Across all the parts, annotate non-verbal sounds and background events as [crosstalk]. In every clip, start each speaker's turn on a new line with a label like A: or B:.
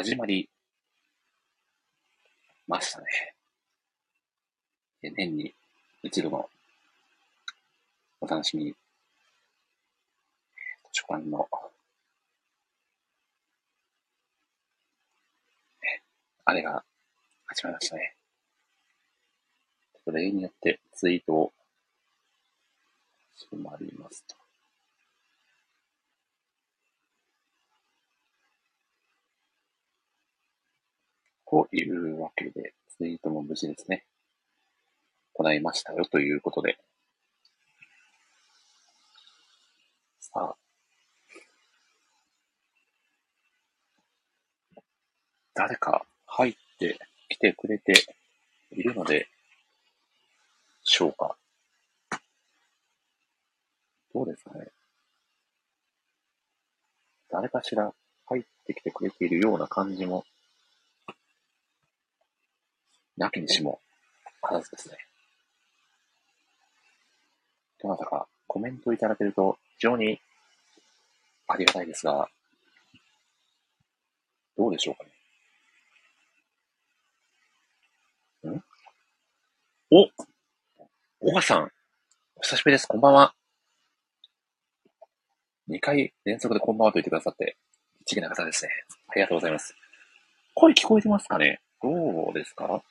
A: 始まりましたね。年に一度のお楽しみ、図書館の、あれが始まりましたね。例によってツイートをしてまいりますと。というわけで、ツイートも無事ですね。行いましたよということで。さあ。誰か入ってきてくれているのでしょうか。どうですかね。誰かしら入ってきてくれているような感じもなきにしもあらずですね。どなたかコメントいただけると非常にありがたいですが、どうでしょうかね。ん？お小川さん、お久しぶりです。こんばんは。2回連続でこんばんはと言ってくださって、一義な方ですね。ありがとうございます。声聞こえてますかね？どうですか？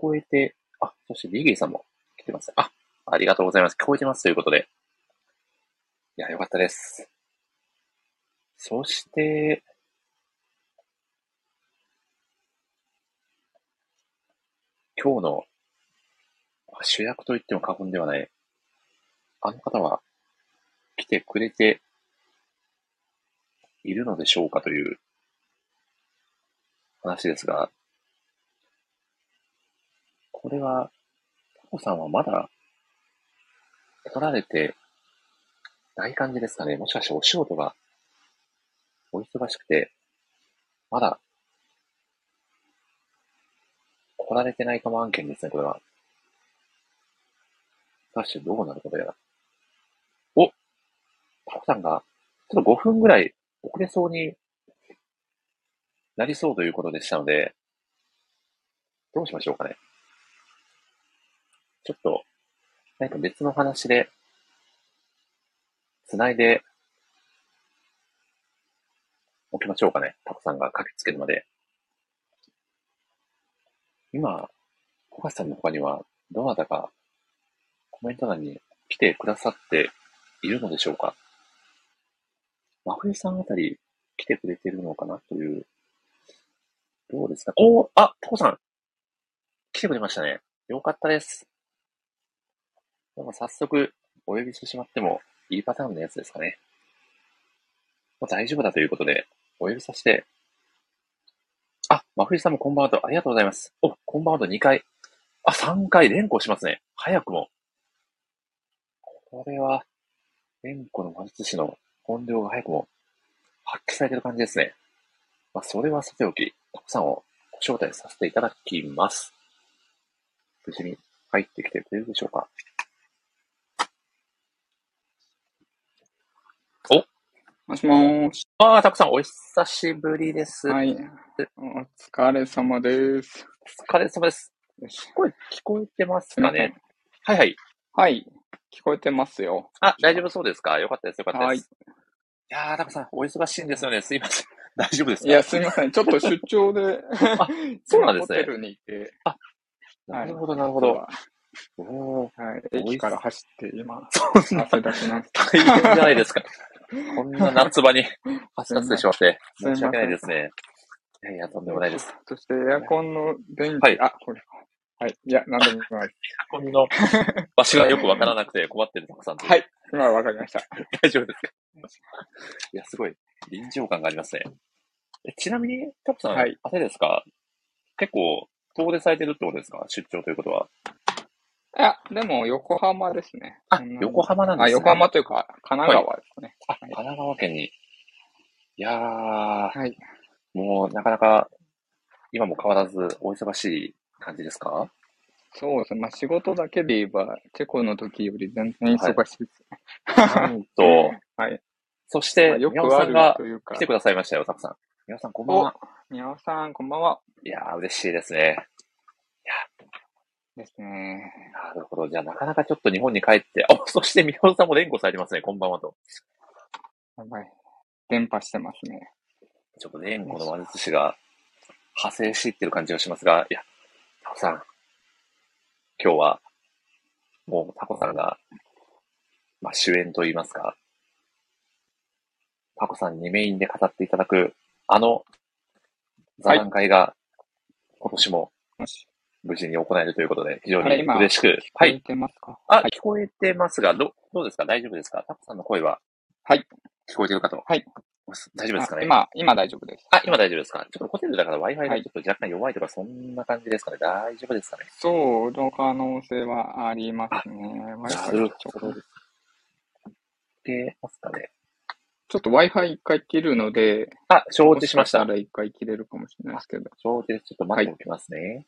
A: こえて、あ、そしてリギーさんも来てます。あ、ありがとうございます。聞こえてますということで。いや、よかったです。そして、今日の主役と言っても過言ではない、あの方は来てくれているのでしょうかという話ですが、これは、タコさんはまだ取られてない感じですかね。もしかしてお仕事がお忙しくて、まだ来られてないかも案件ですね、これは。果たしてどうなることやら。おタコさんが、ちょっと5分ぐらい遅れそうになりそうということでしたので、どうしましょうかね。ちょっと、何か別の話で、繋いでおきましょうかね。タコさんが駆けつけるまで。今、小橋さんの他には、どなたかコメント欄に来てくださっているのでしょうか真冬さんあたり来てくれてるのかな？という。どうですか？おあ、タコさん来てくれましたね。よかったです。でも早速、お呼びしてしまってもいいパターンのやつですかね。もう大丈夫だということで、お呼びさせて。あ、真冬さんもこんばんはと、ありがとうございます。お、こんばんはと2回。あ、3回連呼しますね。早くも。これは、連呼の魔術師の本領が早くも発揮されてる感じですね。まあ、それはさておき、たくさんをご招待させていただきます。無事に入ってきてくれるでしょうか
B: もしもーし。
A: ああ、たくさんお久しぶりです。
B: はい。お疲れ様です。
A: お疲れ様です。声聞こえてますかね？はいはい。
B: はい。聞こえてますよ。
A: あ、大丈夫そうですか？よかったです。よかったです。はい。いやー、たくさんお忙しいんですよね。すいません。[laughs] 大丈夫ですか？
B: いや、すいません。ちょっと出張で
A: あ、そうなんですね。ホテ
B: ルにいて。
A: あ、なるほど、なるほど。
B: おはい。駅から走って今、
A: 汗だくな大変じゃないですか。こんな夏場に走らせてしまって、[laughs] 申し訳ないですね。いやいや、とんでもないです。
B: そしてエアコンの電気、はい、あ、これ。はい。いや、なんでもない。エ
A: アコンの場所がよくわからなくて困ってるたくさん
B: はい。今はわかりました。
A: 大丈夫ですかいや、すごい臨場感がありますね。えちなみに、タクさん、はい、あれですか？結構遠出されてるってことですか？出張ということは。
B: いや、でも横浜ですね。
A: あ、横浜なんですね。
B: あ、横浜というか、神奈川ですね。
A: はい、あ、神奈川県に。いやー、
B: はい。
A: もうなかなか、今も変わらずお忙しい感じですか？
B: そうですね。まあ仕事だけで言えば、チェコの時より全然忙しいですね。
A: はい、なんと、[laughs]
B: はい。
A: そして、まあ、よくさんが来てくださいましたよ、たくさん。皆さんこんばんは。
B: 宮尾さん、こんばんは。
A: いやー、嬉しいですね。
B: ですね。
A: なるほど。じゃあ、なかなかちょっと日本に帰って、お、そして宮尾さんも連呼されてますね。こんばんはと。
B: やばい。伝播してますね。
A: ちょっと連呼の魔術師が派生していってる感じがしますが、いや、タコさん、今日は、もうタコさんが、まあ、主演といいますか、タコさんにメインで語っていただく、あの座談会が、今年も
B: もし、
A: 無事に行えるということで、非常に嬉しく。はい。
B: 聞こえてますか？
A: あ、
B: はい。
A: 聞こえてますが、ど、どうですか？大丈夫ですか？タコさんの声は
B: はい。
A: 聞こえてるかと。
B: はい。
A: 大丈夫ですかね？
B: あ今、今大丈夫です。
A: あ、今大丈夫ですか？ちょっとホテルだから Wi-Fi が
B: はい
A: ちょっと若干弱いとか、そんな感じですかね？大丈夫ですかね？
B: そうの可能性はありますね。
A: な
B: Wi-Fi
A: る
B: ちょ
A: ほどでますかね？
B: ちょっと Wi-Fi 一回切るので、
A: あ、承知しました
B: もかた。ら一回切れるかもしれないですけど。
A: 承知です。ちょっと待っておきますね。
B: はい。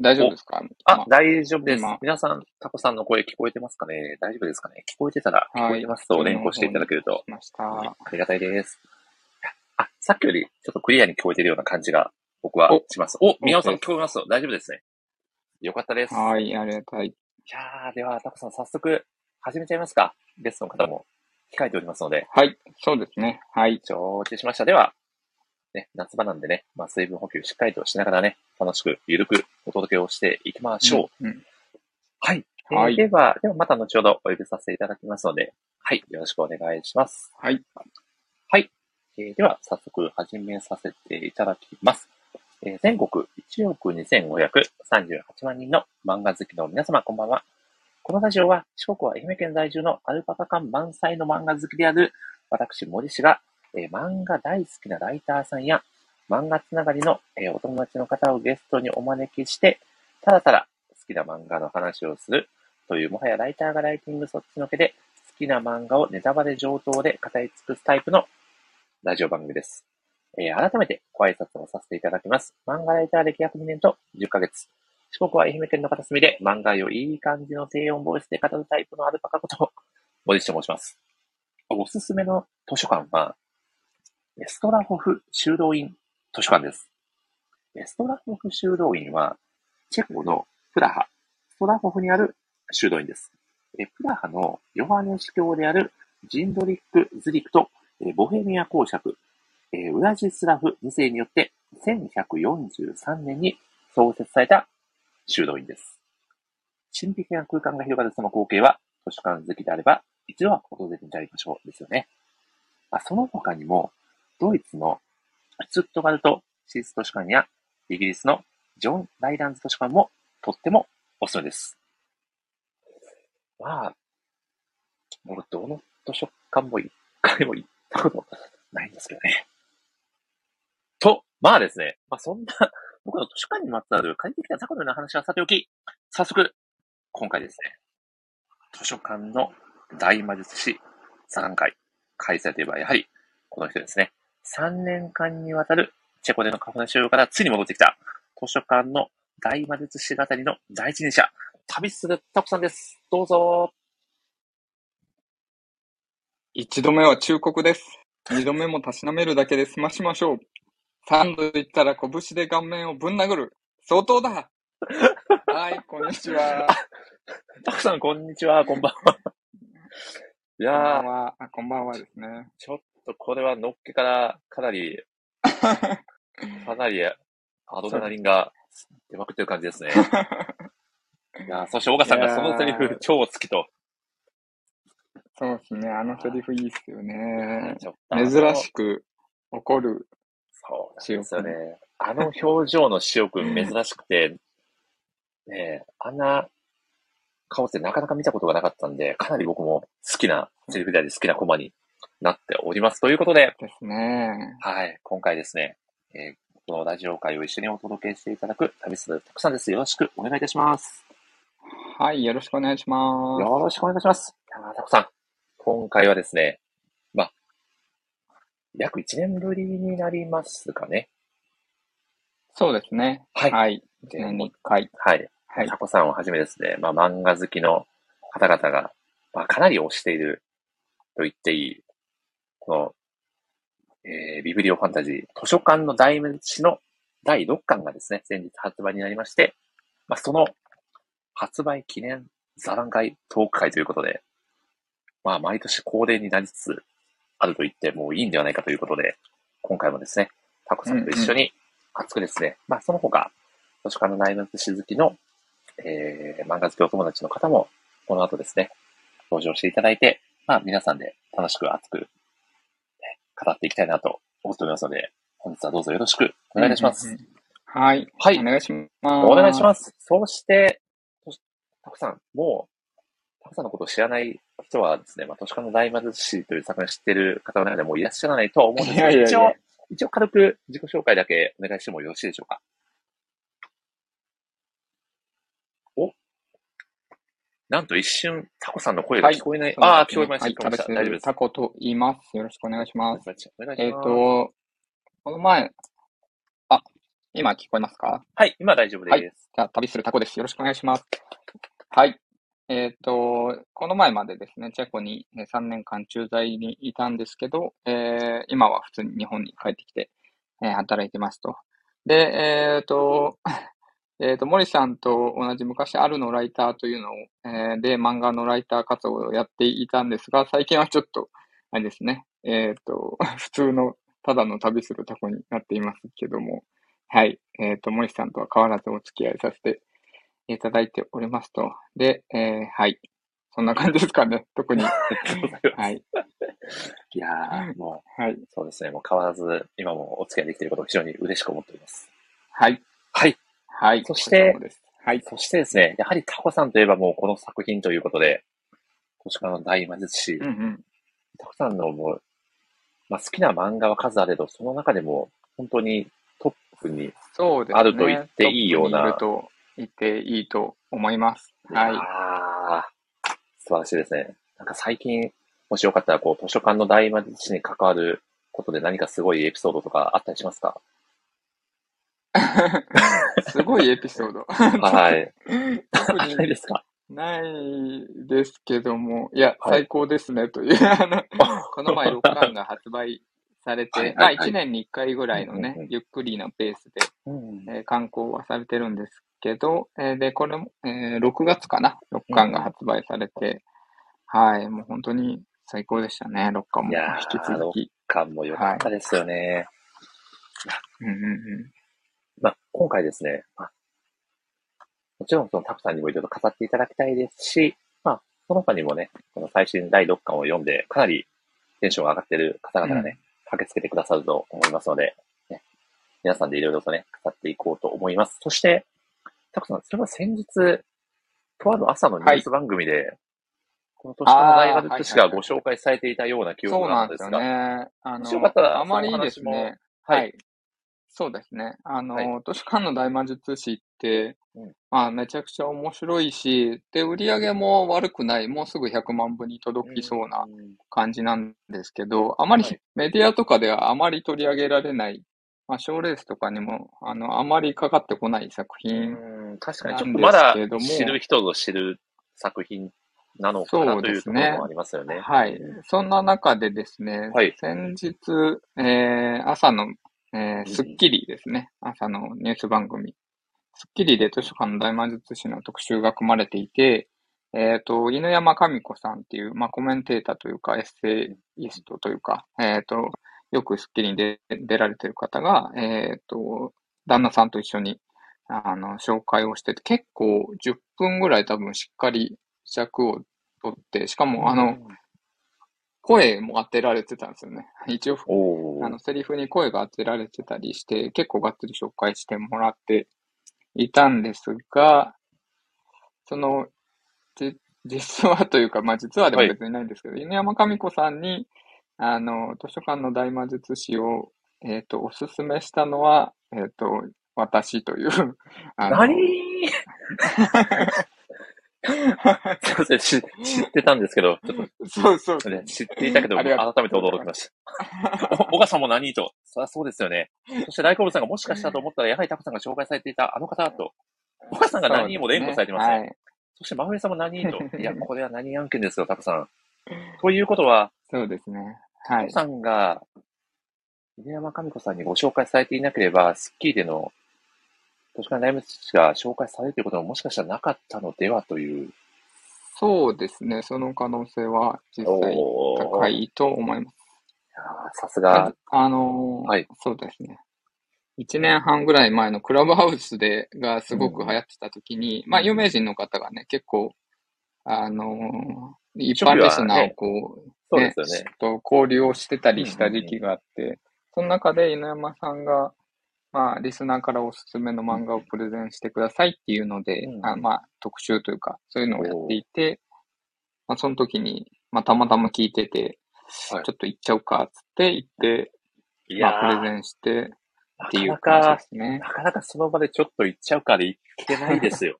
B: 大丈夫ですか？
A: あ、
B: ま
A: 大丈夫です
B: 今。
A: 皆さん、タコさんの声聞こえてますかね？大丈夫ですかね？聞こえてたら、聞こえてますと
B: はい
A: 連呼していただけると、
B: しました。
A: ありがたいです。あ、さっきよりちょっとクリアに聞こえてるような感じが僕は
B: お
A: します。お、宮尾さん聞こえますと大丈夫ですね。よかったです。
B: はい、ありがたい。
A: いやー、では、タコさん早速始めちゃいますか。ゲストの方も控えておりますので、
B: はい、そうですね。はい。
A: 承知しました。では、ね、夏場なんでね、まあ、水分補給しっかりとしながらね、楽しく、ゆるくお届けをしていきましょう。
B: うん。うん
A: はい。えー
B: はい
A: では、ではまた後ほどお呼びさせていただきますので、はい、よろしくお願いします。
B: はい。
A: はい。えーでは、早速始めさせていただきます。えー全国1億2538万人の漫画好きの皆様、こんばんは。このラジオは、四国は愛媛県在住のアルパカ感満載の漫画好きである、私、森氏が、えー漫画大好きなライターさんや、漫画つながりの、えーお友達の方をゲストにお招きして、ただただ好きな漫画の話をするという、もはやライターがライティングそっちのけで、好きな漫画をネタバレ上等で語り尽くすタイプのラジオ番組です。えー改めてご挨拶をさせていただきます。漫画ライター歴約2年と10ヶ月。四国は愛媛県の片隅で漫画をいい感じの低音ボイスで語るタイプのアルパカこと、森下と申します。おすすめの図書館は、ストラホフ修道院図書館です。ストラホフ修道院は、チェコのプラハ、ストラホフにある修道院です。プラハのヨハネ司教であるジンドリック・ズリクとボヘミア公爵、ウラジスラフ2世によって1143年に創設された修道院です。神秘的な空間が広がるその光景は、図書館好きであれば、一度は訪れてみたい場所ですよね。あその他にも、ドイツのツットガルト市立図書館や、イギリスのジョン・ライランズ図書館もとってもおすすめです。まあ、僕どの図書館も一回も行ったことないんですけどね。と、まあですね、まあそんな、僕の図書館にまつわる借りてきた雑魚のような話はさておき、早速、今回ですね、図書館の大魔術師座談会、開催といえばやはりこの人ですね。3年間にわたるチェコでのカフェ収容からついに戻ってきた図書館の大魔術師語りの第一人者、旅するタコさんです。どうぞ。
B: 一度目は忠告です。二度目もたしなめるだけで済ましましょう。三度言ったら拳で顔面をぶん殴る。相当だ [laughs] はい、こんにちは。
A: タコさん、こんにちは。こんばんは。い
B: こんば
A: やー、
B: んは。あ、こんばんはですね。
A: ちょっとこれはのっけからかなり、[laughs] かなりアドレナリンが出まくってる感じですね。[laughs] いやーそして、岡さんがそのセリフ超好きと。
B: そうですね。あのセリフいいっすよね。珍しく怒る。
A: そうですよね。あの表情の塩くん珍しくて、ねえ、あんな顔ってなかなか見たことがなかったんで、かなり僕も好きなセリフであり好きなコマになっております。ということで、
B: ですね。
A: はい、今回ですね、えーこのラジオ会を一緒にお届けしていただく旅するたくさんです。よろしくお願いいたします。
B: はい、よろしくお願いします。
A: よろしくお願いします。たくさん、今回はですね、まあ、約1年ぶりになりますかね。
B: そうですね。
A: はい
B: はい。
A: で
B: 年に1回。
A: はい。
B: はい
A: タ。コさんをはじめですね、まあ、漫画好きの方々が、まあ、かなり推していると言っていいこの、えー、ビブリオファンタジー図書館の大名詞の第6巻がですね、先日発売になりまして、まあ、その発売記念座談会トーク会ということで、まあ、毎年恒例になりつつあると言ってもいいんではないかということで、今回もですね、タコさんと一緒に熱くですね、まあ、その他、図書館の大名詞好きの、えー、漫画好きお友達の方も、この後ですね、登場していただいて、まあ、皆さんで楽しく熱く、ね語っていきたいなと思っておりますので、本日はどうぞよろしくお願いいたします。
B: うんうんうんはい。
A: はい
B: お願いします。
A: お願いします。そして、とタコさん、もう、タコさんのことを知らない人はですね、まあ、図書館の大魔士という作品を知っている方の中でもいらっしゃらないとは思うんですけど、一応、一応軽く自己紹介だけお願いしてもよろしいでしょうか？なんと一瞬、タコさんの声が聞こえない。ああ、聞こえました。大丈夫です。
B: タコと言います。よろしくお願いします。
A: ます。
B: えっ、と、この前、あ、今聞こえますか？
A: はい、今大丈夫です。
B: じゃあ、旅するタコです。よろしくお願いします。はい。えっ、と、この前までですね、チェコにえー3年間駐在にいたんですけど、えー今は普通に日本に帰ってきて、えー働いてますと。で、えっ、と、えっ、と、森さんと同じ昔、あるのライターというのを、えーで、漫画のライター活動をやっていたんですが、最近はちょっと、あれですね、えっ、と、[laughs] 普通の、ただの旅するタコになっていますけども、はい。えっ、と、森さんとは変わらずお付き合いさせていただいておりますと。で、えーはい。そんな感じですかね。[laughs] 特に。はい。
A: いやー、も
B: はい。
A: う、そうですね、もう変わらず、今もお付き合いできていることを非常に嬉しく思っております。
B: はい。
A: はい。
B: はい。
A: そして
B: はい。
A: そしてですね、やはりタコさんといえばもうこの作品ということで、図書館の大魔術師、
B: うんうん。
A: タコさんのもう、まあ、好きな漫画は数あれど、その中でも本当にトップに。あると言っていいような
B: トップにいると言っていいと思います。はい。
A: あー素晴らしいですね。なんか最近、もしよかったらこう図書館の大魔術師に関わることで何かすごいエピソードとかあったりしますか？[laughs]
B: すごいエピソード。
A: はい。[laughs]
B: 特
A: ない
B: に
A: ですか？
B: ないですけども、いや、
A: はい。
B: 最高ですねという、[laughs] あの、この前6巻が発売されて、まあ
A: はいはい。はい
B: 1年に1回ぐらいのねゆっくりなペースで、
A: うん
B: えー刊行はされてるんですけど、えーで、これも、えー6月かな ?6 巻が発売されて、はい、もう本当に最高でしたね、6巻も。
A: いやー
B: 引き続き。
A: 感も良かったですよね。
B: うんうんうん
A: まあ、今回ですね、まあ、もちろんそのタコさんにもいろいろ語っていただきたいですし、まあ、その他にもね、この最新第6巻を読んで、かなりテンションが上がっている方々がね、駆けつけてくださると思いますので、ね、皆さんでいろいろとね、語っていこうと思います。そして、タコさん、それは先日、とある朝のニュース番組で、この年の大学寿司がご紹介されていたような記憶
B: そうなんですよ
A: があるんですが、
B: ね。あ
A: もしよかったら
B: の、あまりですね、
A: は
B: はいい。そうですね。あの、
A: はい。
B: 図書館の大魔術師って、
A: うん。
B: まあ、めちゃくちゃ面白いし、で、売り上げも悪くない、もうすぐ100万部に届きそうな感じなんですけど、あまり
A: はい。
B: メディアとかではあまり取り上げられない、まあ、賞レースとかにも、あの、あまりかかってこない作品。
A: うん確かに。ちょっとまだ
B: けども。
A: 知る人ぞ知る作品なのかなというところもありますよね。
B: はい。そんな中でですね、
A: はい。
B: 先日、えー朝の、え
A: うん。
B: ースッキリですね、朝のニュース番組、スッキリで図書館の大魔術師の特集が組まれていて、えっ、と、犬山神子さんっていう、まあ、コメンテーターというか、エッセイストというか、えっ、と、よくスッキリに出出られてる方が、えっ、と、旦那さんと一緒に、あの、紹介をしてて、結構10分ぐらい多分しっかり尺を取って、しかも、あの、声も当てられてたんですよね。一応、あの、セリフに声が当てられてたりして、結構がっつり紹介してもらっていたんですが、その、じ、[laughs] 実はというか、まあ実はでも別にないんですけど、犬山神子さんに、あの、図書館の大魔術師を、えっ、と、おすすめしたのは、えっ、と、私という、あの、
A: 何？[laughs] すいません、し知ってたんですけど、ちょっ
B: そうそう
A: とね、知っていたけど、改めて驚きました。[laughs] お、小川さんも何と。そりゃそうですよね。そして大好物さんがもしかしたらと思ったら、やはりタコさんが紹介されていたあの方だと。小川さんが何も連呼されてますね。
B: はい。
A: そして真冬さんも何と。[laughs] いや、これは何案件ですよ、タコさん。ということは、
B: そうですね。はい。
A: さんが、犬山神子さんにご紹介されていなければ、スッキリでの、図書館大仏師が紹介されるということももしかしたらなかったのではという。
B: そうですね。その可能性は実際高いと思います。
A: いやーさすが、
B: あのー
A: はい
B: そうですね。一年半ぐらい前のクラブハウスで、がすごく流行ってた時に、まあ、有名人の方がね、結構、あのー一般リスナーをこう、
A: そうですよね。
B: と交流をしてたりした時期があって、その中で犬山さんが、まあ、リスナーからおすすめの漫画をプレゼンしてくださいっていうので、
A: うん
B: あまあ、特集というか、そういうのをやっていて、まあ、その時に、まあ、たまたま聞いてて、
A: はい
B: ちょっと行っちゃうか、つって行って、
A: いや
B: まあ、プ
A: ー
B: レゼンしてっていう
A: なか
B: 感じ
A: なか、
B: ですね。
A: なかなかその場でちょっと行っちゃうから行けないですよ。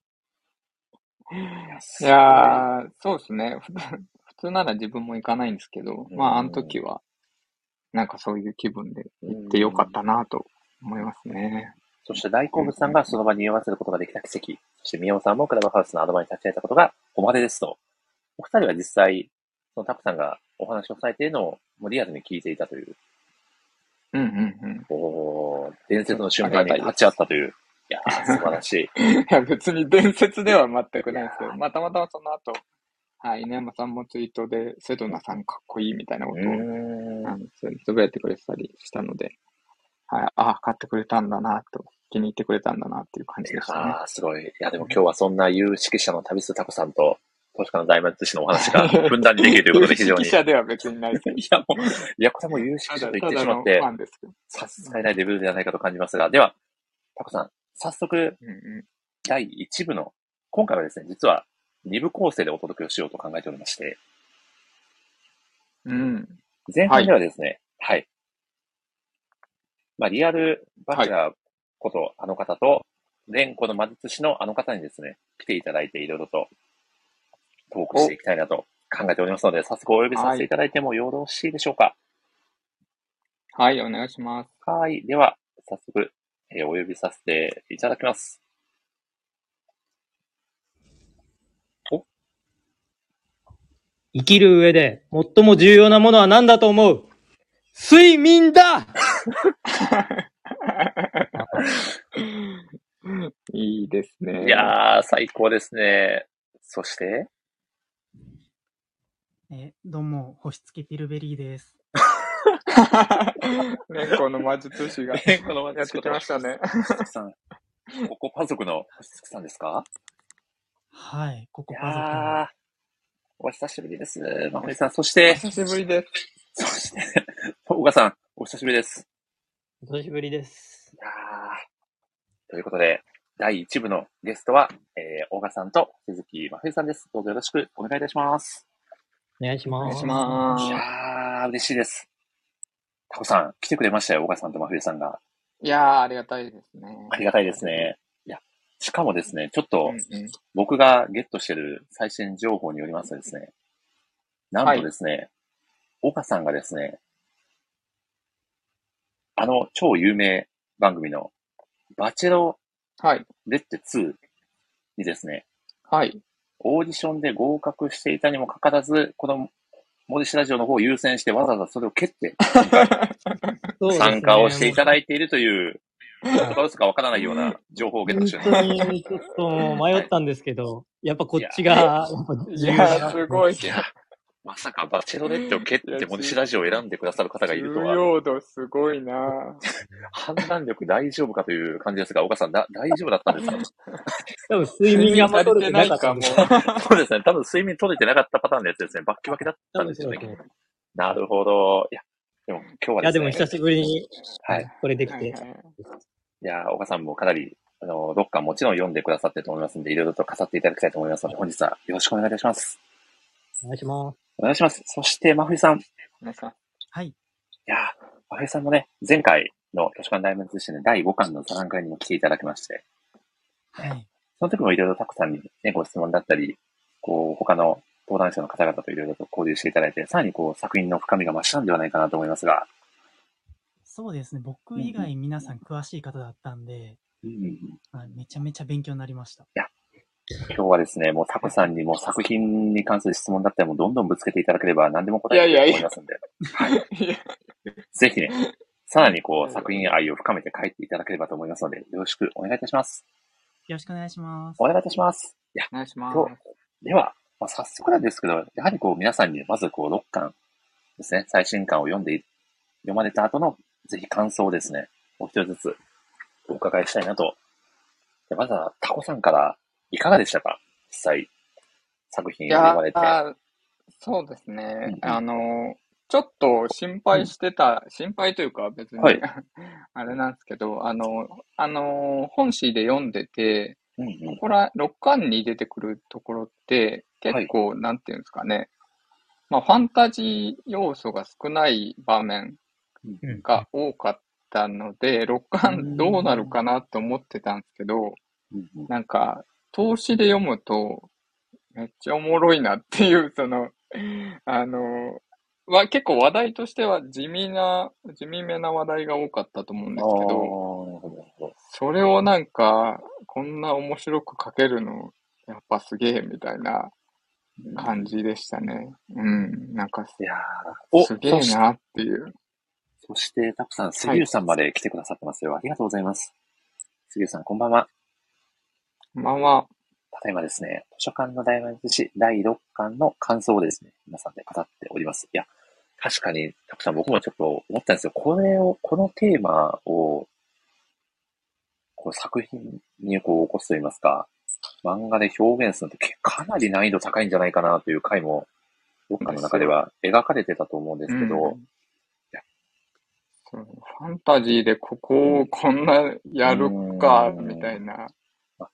A: [laughs]
B: いやー、そうですね。普通なら自分も行かないんですけど、
A: うん
B: まあ、あの時は、なんかそういう気分で行ってよかったなと思いますね。
A: そして大好物さんがその場に居合わせることができた奇跡。そして宮尾さんもクラブハウスのアドバイに立ち会えたことが誉れですと。お二人は実際、そのタクさんがお話をされているのをもうリアルに聞いていたという、
B: うんうんうん。
A: おー伝説の瞬間に立ち会ったという。いやー、素晴らしい。[laughs]
B: いや、別に伝説では全くないですけど、まあ、たまたまその後、はい、稲山さんもツイートで、セドナさんかっこいいみたいな
A: う
B: ことを、つぶやいてくれてたりしたので、はい、ああ、買ってくれたんだなと、気に入ってくれたんだなっていう感じでしたね。
A: ー、すごい。いや、でも今日はそんな有識者の旅するタコさんと、投資家の大魔師のお話が [laughs] ふんだんにできるということで非常に。
B: 記者では別にないです。
A: いや、もう、いや、これも有識者と言ってしまって。差し支えないレベルではないかと感じますが、では、タコさん、早速、
B: うんう
A: 第1部の、今回はですね、実は2部構成でお届けをしようと考えておりまして、
B: ん。うん。
A: 前半ではですね、はい。まあ、リアルバチェラーことあの方と、連呼の魔術師のあの方にですね、来ていただいていろいろとトークしていきたいなと考えておりますので、早速お呼びさせていただいてもよろしいでしょうか。
B: はい、お願いします。
A: はい。では、早速、えーお呼びさせていただきます。
C: 生きる上で最も重要なものは何だと思う？睡眠だ
B: いいですね。
A: いやー、最高ですね。そして、
D: え、どうも、星付きピルベリーです。[laughs]
B: 猫の魔術師が
A: えこの
B: やってきましたね。
A: 星さん、ここパ族の星月さんですか？
D: はい、ここ
A: い
D: 家族の。
A: やー、お久しぶりです。まふりさん、そして、
B: 久しぶりです。[laughs]
A: そして、[laughs] 小川さん、お久しぶりです。
C: お久しぶりです。
A: いやーということで、第1部のゲストは、えー、大賀さんと鈴木真冬さんです。どうぞよろしくお願いいたします。
C: お願いします。
B: お願いしま
A: いやー、嬉しいです。タコさん、来てくれましたよ、大賀さんと真冬さんが。
B: す。いやー、ありがたいですね。
A: ありがたいですね。いや、しかもですね、ちょっと。僕がゲットしてる最新情報によりますとですね、なんとですね、岡さんがですね、あの超有名番組のバチェロ
B: はい。
A: レッテ2にですね、
B: はい。
A: オーディションで合格していたにもかかわらず、このモディシラジオの方を優先してわざわざそれを蹴って [laughs] 参加をしていただいているという、
C: もう
A: どこかかわからないような情報をゲットしており
C: 本
A: ます。
C: 当にちょっと迷ったんですけど、やっぱこっちが、
B: いやー、
C: な
B: すごい。
A: いや、まさかバチェロレッテを蹴ってモディシラジオを選んでくださる方がいると
B: 重
A: は、
B: 要度すごいな [laughs]
A: 判断力大丈夫かという感じですが、岡さん、だ大丈夫だったんですか？[laughs]
C: 多分睡眠があんま取れてなかったんで
B: 睡眠足りてないかも。[laughs]
A: そうですね。多分睡眠取れてなかったパターンのやつですね。バッキバキだった
C: 多
A: んですよね。なるほど。いや、でも今日はい
C: や、
A: ですね。
C: でも久しぶりに、
A: はい。
C: これできて
B: はいは。い
A: いや、岡さんもかなり、あの、6巻もちろん読んでくださってると思いますので、いろいろと飾っていただきたいと思いますので、本日はよろしくお願いいたします。
C: お願いします。
A: お願いします。そして、真冬さん。い
B: お願いします。
D: はい、
A: や、真冬さんもね、前回の図書館大門通信で第5巻の座談会にも来ていただきまして、
D: はい。
A: その時もいろいろたくさんにね、ご質問だったり、こう、他の登壇者の方々といろいろと交流していただいて、さらにこう、作品の深みが増したんではないかなと思いますが、
D: そうですね、僕以外皆さん詳しい方だったんで、
A: うんうんうん、
D: まあめちゃめちゃ勉強になりました。
A: 今日はですね、もうタコさんにも作品に関する質問だったらもうどんどんぶつけていただければ何でも答えていると思いますんで、ぜひね、さらにこ
B: はい
A: う作品愛を深めて書いていただければと思いますので、よろしくお願いいたします。
D: よろしくお願いします
A: お。願いいたします。いや、
B: お願いします。
A: では、まあ、早速なんですけど、やはりこう皆さんにまずこう6巻ですね、最新巻を読んでい、読まれた後のぜひ感想をですね、お一人ずつお伺いしたいなと。でまずはタコさんからいかがでしたか？実際、作品を読まれて。
B: ー、そうです
A: うん
B: ね
A: うん。
B: あの、ちょっと心配してた、心配というか別に、
A: はい。[laughs]
B: あれなんですけど、あの、あの、本誌で読んでて、
A: うんうん。
B: ここら、6巻に出てくるところって、結構、なんていうんですかね、まあ、ファンタジー要素が少ない場面
C: うん。
B: が多かったので、6巻どうなるかなと思ってたんですけど、なんか、投資で読むと、めっちゃおもろいなっていう、[laughs] その、あの、は結構話題としては地味な、地味めな話題が多かったと思うんですけど、それをなんか、こんな面白く書けるの、やっぱすげえみたいな感じでしたね。うん、なんか、
A: いや
B: すげえなっていう。
A: そして、タコさん、杉浦さんまで来てくださってますよ。ありがとうございます。杉浦さん、こんばんは。
B: まあまあ、
A: ただいまですね、図書館の大魔術師第6巻の感想をですね、皆さんで語っております。いや、確かに、たくさん僕もちょっと思ったんですよ。これを、このテーマを、こう作品にこう起こすと言いますか、漫画で表現するのってかなり難易度高いんじゃないかなという回も、6巻の中では描かれてたと思うんですけど、
B: うんファンタジーでここをこんなやるか、
A: うん
B: みたいな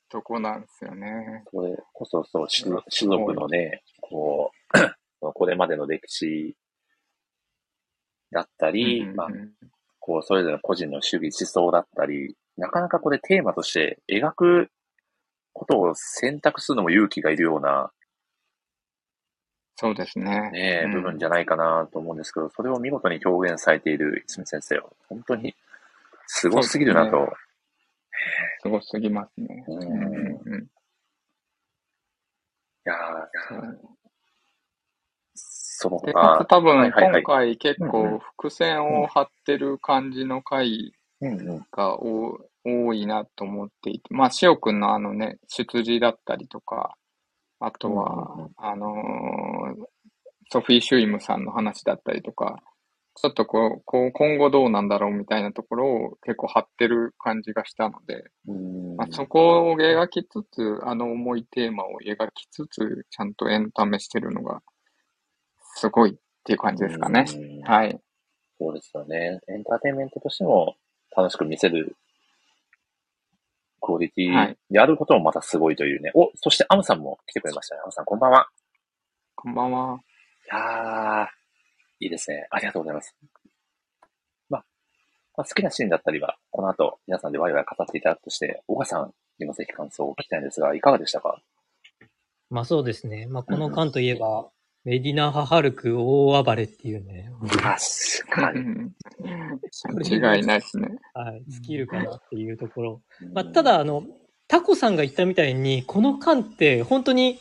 B: とこなんですよね。
A: それこそそう、種
B: うん
A: 種族のね、[clears throat] こう、これまでの歴史だったり、まあ
B: うんう、ん
A: こう、それぞれの個人の主義思想だったり、なかなかこれテーマとして描くことを選択するのも勇気がいるような
B: そうですね。
A: ね、
B: うん
A: 部分じゃないかなと思うんですけど、それを見事に表現されている泉先生は、本当にすごすぎるなと。[laughs]
B: すごすぎますね。
A: うん。
B: うん
A: いやー
B: そ
A: の
B: で、か
A: 他
B: つ、多分
A: はいはいはい。
B: 今回結構伏線を張ってる感じの回が多多いなと思っていて、まあ、しおくんのあのね、出自だったりとか、あと
A: うんうんう
B: は、あのーソフィー・シュイムさんの話だったりとか、ちょっとこう、こう今後どうなんだろうみたいなところを結構張ってる感じがしたので、
A: うん
B: まあ、そこを描きつつ、あの重いテーマを描きつつ、ちゃんとエンタメしてるのが、すごいっていう感じですかね。
A: うん
B: はい。
A: そうですよね。エンターテインメントとしても楽しく見せるクオリティ
B: はい
A: であることもまたすごいというね。お、そしてアムさんも来てくれましたね。アムさん、こんばんは。
B: こんばんは。
A: いやー、いいですね。ありがとうございます。まあ、まあ、好きなシーンだったりは、この後、皆さんでワイワイ語っていただくとして、小川さんにもぜひ感想を聞きたいんですが、いかがでしたか？
C: まあそうですね。まあこの巻といえば、メディナ・ハハルク大暴れっていうね、
A: 確かに。[laughs]
B: 間違いないですね。
C: はい、スキルかなっていうところ。まあただ、あの、タコさんが言ったみたいに、この巻って本当に、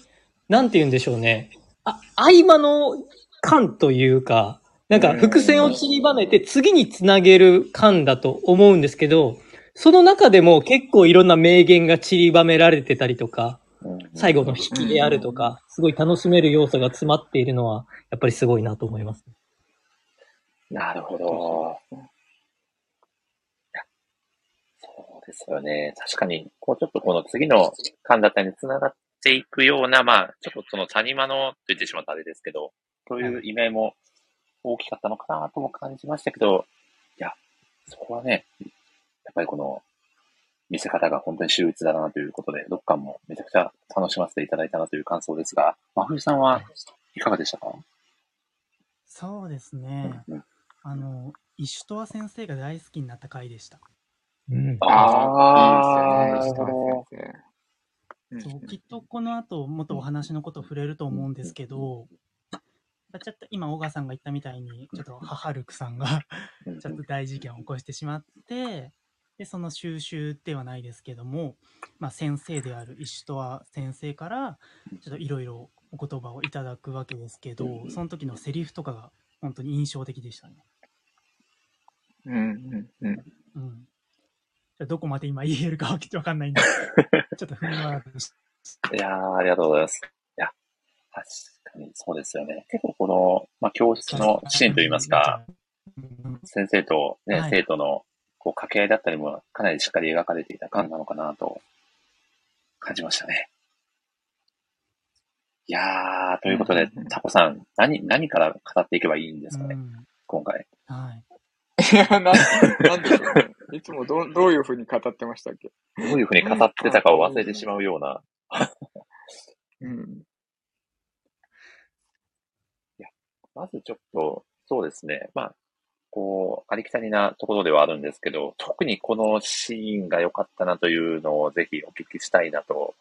C: なんて言うんでしょうね。あ、合間の巻というか、なんか伏線を散りばめて次につなげる巻だと思うんですけど、その中でも結構いろんな名言が散りばめられてたりとか、
A: うん
C: 最後の引きであるとか、すごい楽しめる要素が詰まっているのは、やっぱりすごいなと思います。
A: なるほど。そうですよね。確かに、こうちょっとこの次の巻だったりに繋がっていくような、まあ、ちょっとその谷間のと言ってしまったあれですけど、そういう意味合いも大きかったのかなとも感じましたけど、いや、そこはね、やっぱりこの見せ方が本当に秀逸だなということで、6巻もめちゃくちゃ楽しませていただいたなという感想ですが、真冬さんはいかがでしたか、
D: そうですね。
A: うん
D: あの、石戸和先生が大好きになった回でした。
C: うん。
B: ああ、いいですよね。
D: そうきっとこの後もっとお話のこと触れると思うんですけど、ちょっと今、小川さんが言ったみたいに、ちょっと母ルクさんが
A: うん [laughs]
D: ちょっと大事件を起こしてしまって、で、その収集ではないですけども、まあ、先生である石戸は先生から、ちょっといろいろお言葉をいただくわけですけど、その時のセリフとかが本当に印象的でしたね。
B: うんうんうん。
D: うん。じゃあどこまで今言えるかわかんないんで、[laughs] ちょっとふんわ
A: いやー、ありがとうございます。確かにそうですよね。結構この、まあ、教室のシーンといいますか、
D: うん
A: 先生と、ね
D: はい
A: 生徒のこう掛け合いだったりもかなりしっかり描かれていた感なのかなと感じましたね。いやー、ということで
B: うんうんうん、
A: タコさん、何、何から語っていけばいいんですかね、
D: うん
A: 今回。
D: はい。
B: いや、な、なんでしょうね。いつもどう、どういうふうに語ってましたっけ？
A: どういうふうに語ってたかを忘れてしまうような。
B: うん。
A: まずちょっと、そうですね。まあ、こう、ありきたりなところではあるんですけど、特にこのシーンが良かったなというのをぜひお聞きしたいなと。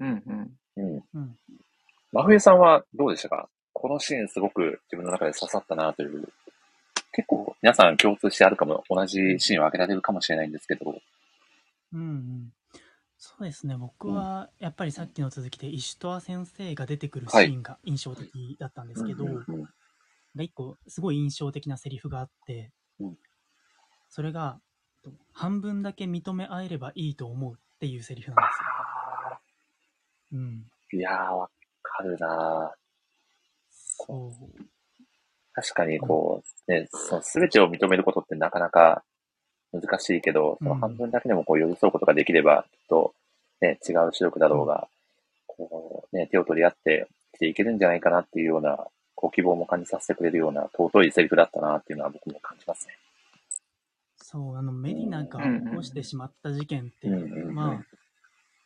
B: うんうん。
A: うん。
D: うん
A: 真冬さんはどうでしたか？このシーンすごく自分の中で刺さったなという。結構皆さん共通してあるかも、同じシーンを挙げられるかもしれないんですけど。
D: うんうん。そうですね。僕は、やっぱりさっきの続きで、石戸先生が出てくるシーンが印象的だったんですけど、
A: うんうんうん
D: が一個、すごい印象的なセリフがあって、
A: うん
D: それが、半分だけ認め合えればいいと思うっていうセリフなんですよ。
A: あ
D: うん。
A: ーいやー、わかるな
D: そう。
A: 確かにこう、ね、その全てを認めることってなかなか難しいけど、その半分だけでもこう寄り添うことができれば、きっと、ね、違う視力だろうが、こう、ね、手を取り合って生きていけるんじゃないかなっていうような、こう希望も感じさせてくれるような尊いセリフだったなっていうのは僕も感じますね。
D: そう、あの、メディナが起こしてしまった事件って、
A: うんうんうん
D: まあ、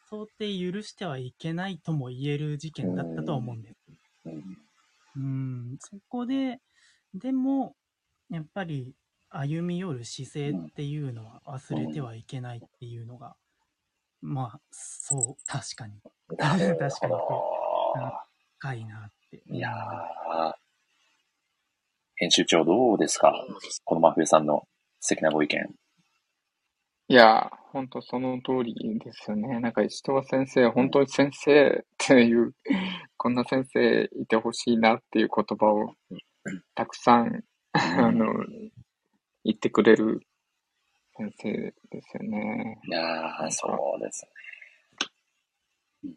D: 到底許してはいけないとも言える事件だったとは思うんです。
A: うん。
D: うん、そこで、でも、やっぱり歩み寄る姿勢っていうのは忘れてはいけないっていうのが、まあ、そう、確かに、[laughs] 確かにいなって。
A: ど。いやー編集長どうですか？この真冬さんの素敵なご意見。
B: いや、本当その通りですよね。なんか石川先生、本当に先生っていう、[laughs] こんな先生いてほしいなっていう言葉をたくさん、あの、言ってくれる先生ですよね。
A: いやー、そうですね。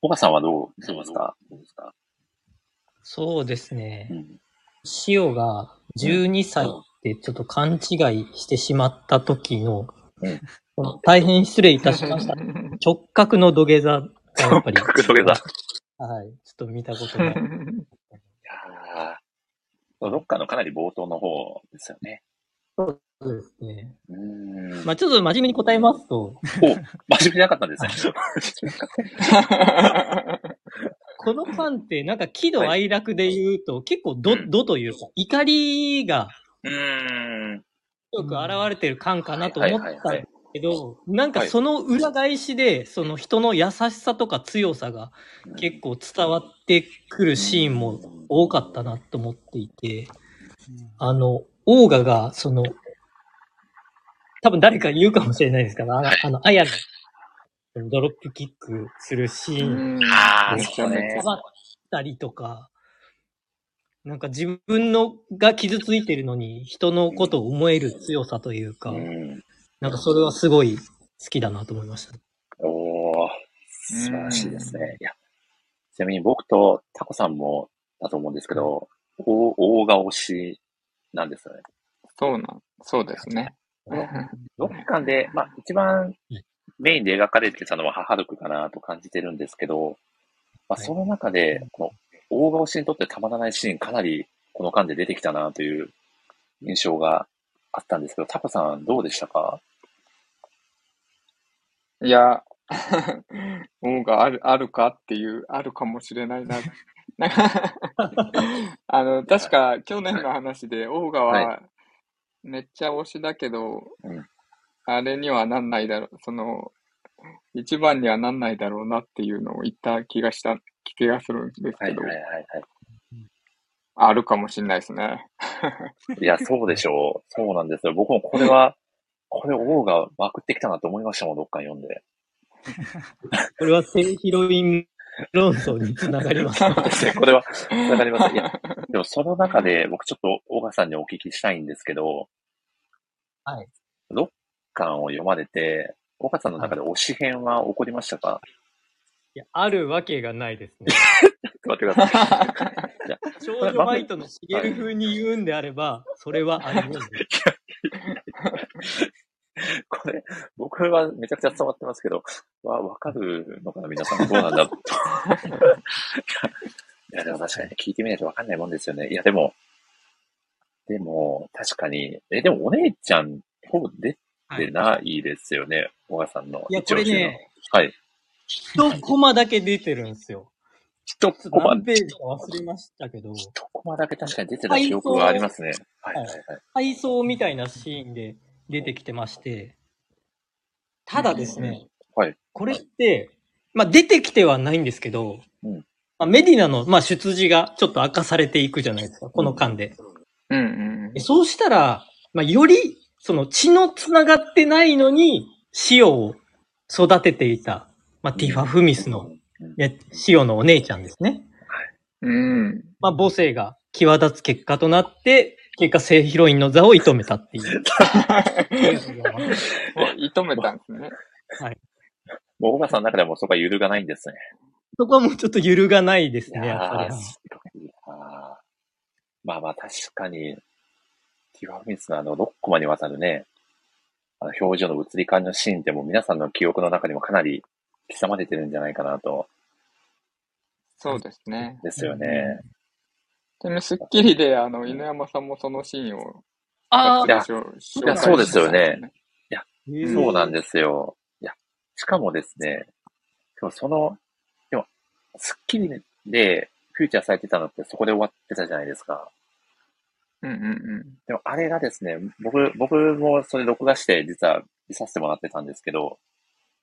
A: 岡さんはどうどうですか？どうですか？
C: そうですね
A: う。ん。
C: 塩が12歳ってちょっと勘違いしてしまった時の、
A: うん
C: この大変失礼いたしました。直角の土下座がやっぱり。
A: 直角土下座
C: はい。ちょっと見たことない。
A: どっかのかなり冒頭の方ですよね。
C: そうですね。
A: うーん。
C: まあちょっと真面目に答えますと、
A: お、真面目じゃなかったんですね。[laughs]
C: このファンってなんか喜怒哀楽で言うと、結構ど、
A: うん
C: どというか、怒りが
A: うーん。
C: よく現れてる感かなと思ったんですけど、なんか
A: はい。
C: その裏返しで、その人の優しさとか強さが結構伝わってくるシーンも多かったなと思っていて、あの、オーガが、その、多分誰か言うかもしれないですから、あのあの、アヤが、ドロップキックするシーン
B: うん。
A: あー
B: めちゃめちゃ
C: 触ったりとか、なんか自分のが傷ついてるのに人のことを思える強さというか、
A: うん。
C: なんかそれはすごい好きだなと思いました。
A: おー、素晴らしいですね。いや、ちなみに僕とタコさんもだと思うんですけど、大大顔しなんですよね。
B: そうなん、そうですね。
A: どっかで、まあ、一番メインで描かれてたのはハルクかなと感じてるんですけど、まあ、
C: はい
A: その中で、この大顔しにとってたまらないシーンかなりこの間で出てきたなという印象があったんですけど、タコさんどうでしたか？
B: いや、[laughs] 王がある、あるかっていう、あるかもしれないな。なんかあの、確か去年の話で、王が
A: は
B: はめっちゃ推しだけど、
A: うん
B: あれにはなんないだろう、その、一番にはなんないだろうなっていうのを言った気がした、気がするんです
A: はい
B: けど、
A: はいはいはい。
B: あるかもしれないですね。[laughs]
A: いや、そうでしょう。そうなんですよ。僕もこれは、これ王がまくってきたなと思いましたもん、どっかに読んで。[laughs]
C: これは性ヒロイン論争につながります。[laughs]
A: そうですね、これは、わかります。いや、でもその中で僕ちょっと大川さんにお聞きしたいんですけど、
C: はい。
A: 6巻を読まれて、大川さんの中で推し編は起こりましたか、
C: いや、あるわけがないですね。
A: ちょっと待ってください。[laughs]
C: 少女バイトのしげる風に言うんであれば、それはあります。[laughs]
A: これ、僕はめちゃくちゃ伝わってますけど、わ、わかるのかな皆さんどうなんだ [laughs] いや、でも確かにね聞いてみないとわかんないもんですよね。いや、でも、でも、確かに、え、でもお姉ちゃん、ほぼ出てないですよね、小川さんの。
C: いや、これね、
A: はい。
C: 一コマだけ出てるんですよ。
A: 一コマ
C: 何、ページか忘れましたけど、
A: 一コマだけ確かに出てた記憶がありますね。はいはいはい。
C: 配送みたいなシーンで出てきてまして、ただですね、
A: はい。
C: これって、まあ出てきてはないんですけど、
A: うん
C: まあ、メディナの、まあ、出自がちょっと明かされていくじゃないですか、この間で。
B: うんうん
C: でそうしたら、まあ、より、その血の繋がってないのに、シオを育てていた、まあ、ティファ・フミスの、
A: うん
C: ねシオのお姉ちゃんですね。
B: うん。うん。
C: まあ、母性が際立つ結果となって、結果、性ヒロインの座を射止めたっていう。[laughs]
B: 射止めたんですね。
A: もう小川さんの中ではもうそこは揺るがないんですね。
C: そこはもうちょっと揺るがないですね、
A: いや
C: っぱり。
A: まあまあ確かに、ティファフミスのあの6コマにわたるね、あの表情の移り変わりのシーンってもう皆さんの記憶の中にもかなり刻まれてるんじゃないかなと。
B: そうですね。
A: ですよね。
B: でも、スッキリで、あの、犬山さんもそのシーンを、
C: あ
A: いや
B: 紹
A: いやそうですよね。
C: あ、
A: そうなん
C: で
A: ですよ。いや、しかもですね、でもその、でも、スッキリでフューチャーされてたのってそこで終わってたじゃないですか。
B: うんうんうん。
A: でもあれがですね、僕、僕もそれ録画して実は見させてもらってたんですけど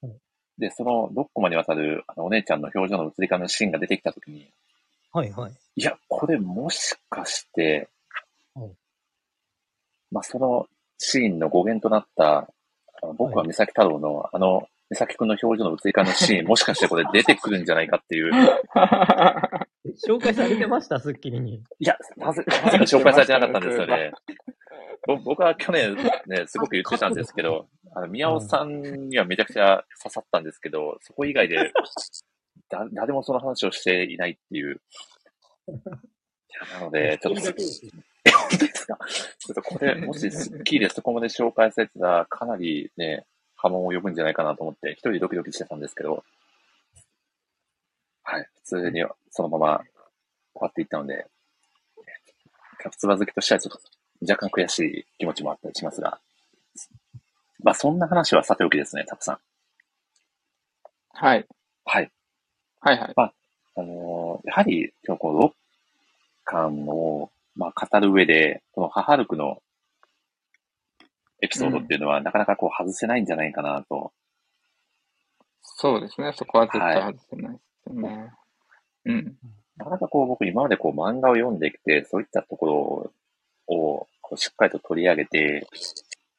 C: うん、
A: で、その6コマにわたるあのお姉ちゃんの表情の移り変わりのシーンが出てきたときに、
C: はいはい。
A: いや、これもしかして
C: うん、
A: まあ、そのシーンの語源となった、あの僕は三崎太郎のあの、三崎くんの表情の移り変のシーン、[laughs] もしかしてこれ出てくるんじゃないかっていう、
C: 紹介されてました、スッキリに。
A: いや、なぜ、なぜか紹介されてなかったんですよね。ぼ僕は去年ね、すごく言ってたんですけど、あの、宮尾さんにはめちゃくちゃ刺さったんですけど、そこ以外で、だ、誰もその話をしていないっていう。なので、ちょっと、本当ですか [laughs] ちょっとこれ、もしスッキリでそこまで紹介されてたら、かなりね、波紋を呼ぶんじゃないかなと思って、一人でドキドキしてたんですけど、はい、普通にそのまま終わっていったので、キャプツバ好きとしてはちょっと若干悔しい気持ちもあったりしますが、まあそんな話はさておきですね、たくさん。
B: はい。
A: はい。
B: はいはい。
A: あのーやはり、今日この6巻を、まあ、語る上で、この母ルクのエピソードっていうのは、なかなかこう外せないんじゃないかなと。
B: そうですね。そこは絶対外せないですよね。うん。
A: なかなかこう僕今までこう漫画を読んできて、そういったところをこうしっかりと取り上げて、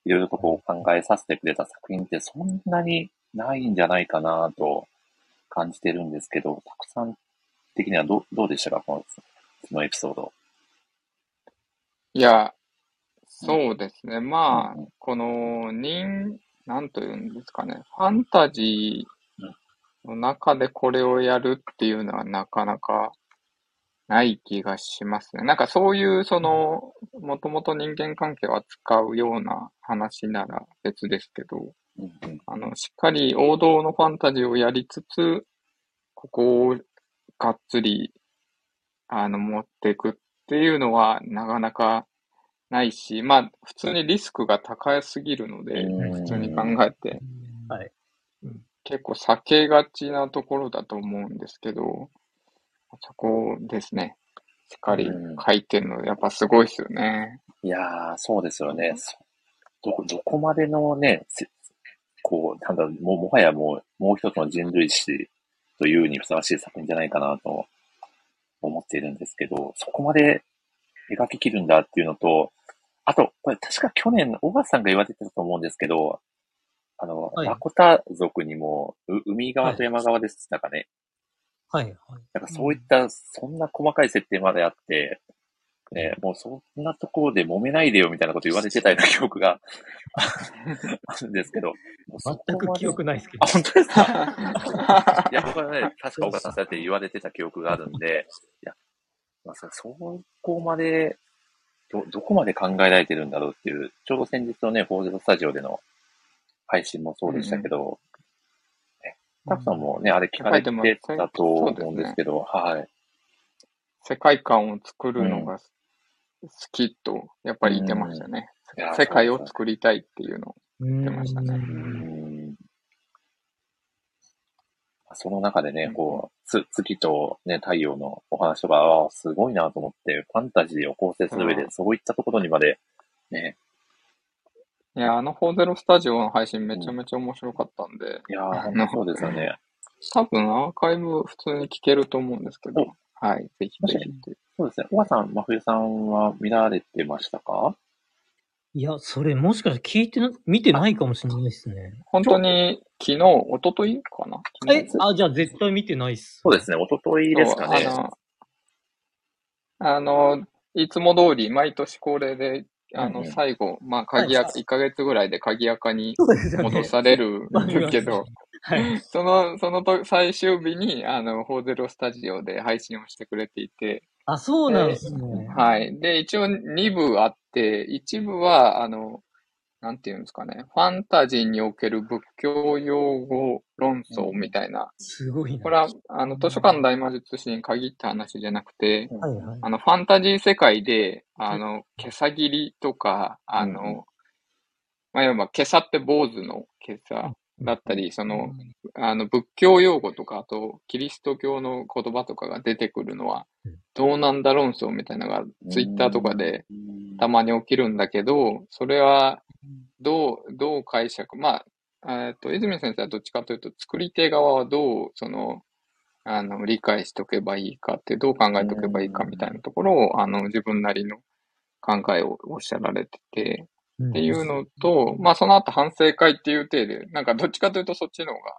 A: いろいろとこう考えさせてくれた作品ってそんなにないんじゃないかなと感じてるんですけど、たくさん的にはどうどうでしたか？このそのエピソード。
B: いや、そうですね。ま
A: うん
B: あ、この、人、なんというんですかね。ファンタジーの中でこれをやるっていうのはなかなかない気がしますね。なんかそういう、その、もともと人間関係を扱うような話なら別ですけど、
A: うんうん
B: あの、しっかり王道のファンタジーをやりつつ、ここをがっつり、あの、持っていくっていうのはなかなかないし、まあ、普通にリスクが高すぎるので、
A: うん
B: 普通に考えて、
C: はい。
B: 結構避けがちなところだと思うんですけど、そこですね。しっかり書いてるの、やっぱすごいですよね。
A: いやー、そうですよね。そどこ、どこまでのね、せこう、なんだろう、もう、もはやもう、もう一つの人類史というにふさわしい作品じゃないかなと思っているんですけど、そこまで描き切るんだっていうのと、あと、これ確か去年、小川さんが言われてたと思うんですけど、あの、
C: はい
A: ラコタ族にも、う海側と山側です。なんかね、
C: はい、はい。
A: なんかそういった、そんな細かい設定まであって、ね、もうそんなところで揉めないでよみたいなこと言われてたような記憶があるんですけど、
C: 全く記憶ないですけど
A: あ、。本当ですか？[laughs] いや、僕はね、確か岡さんそうやって言われてた記憶があるんで、いや、まあ、そそこまで、ど、どこまで考えられてるんだろうっていう、ちょうど先日のね、フォーゼロスタジオでの配信もそうでしたけど、ねタクさんもね、あれ聞かれてたと思うんですけど、はい。
B: 世界観を作るのが好きと、やっぱり言ってましたね。世界を作りたいっていうのを。
C: うん
B: てましたね。
A: その中でね、こう、つ月とね、太陽のお話とか、ああ、すごいなと思って、ファンタジーを構成する上で
B: う、ん。
A: そういったところにまで、ね、
B: いや、あの4ゼロスタジオの配信めちゃめちゃ面白かったんで、
A: いやそうですよね。
B: 多分アーカイブ普通に聞けると思うんですけど、はい、ぜひぜひ。
A: そうですね。小川さん、真冬さんは見られてましたか？
C: いや、それもしかして聞いてな、見てないかもしれないですね。
B: 本当に昨日、一昨日かな？
C: え、あ、じゃあ絶対見てないっす。
A: そうですね。一昨日ですかね。
B: あの、あの、いつも通り毎年恒例で、あの、最後、まあ、鍵や、
C: はい
B: 1ヶ月ぐらいで鍵やかに。戻されるんですけど、
C: はい。
B: その、そのと最終日に、あの、フォーゼロスタジオで配信をしてくれていて、
C: あ、そうなんですね。
B: はい。で、一応2部あって、1部は、あの、なんていうんですかね、ファンタジーにおける仏教用語論争みたいな、
C: すごいな。
B: これは、あの、図書館大魔術師に限った話じゃなくて、
C: はいはい。
B: あの、ファンタジー世界で、あの、毛さ切りとか、あ
A: うん。
B: の、まあ、いわば、毛さって坊主の毛さだったり、その、あの、仏教用語とか、あと、キリスト教の言葉とかが出てくるのは
C: うん、
B: どうなんだ論争みたいなのが、ツイッターとかで
A: うん、
B: たまに起きるんだけど、それは、どう、どう解釈、まあ、えっと、泉先生はどっちかというと、作り手側はどう、その、あの、理解しとけばいいかって、どう考えとけばいいかみたいなところを、あの、自分なりの考えをおっしゃられてて、
C: っ
B: っていうのと、まあその後反省会っていう体で、なんかどっちかというとそっちの方が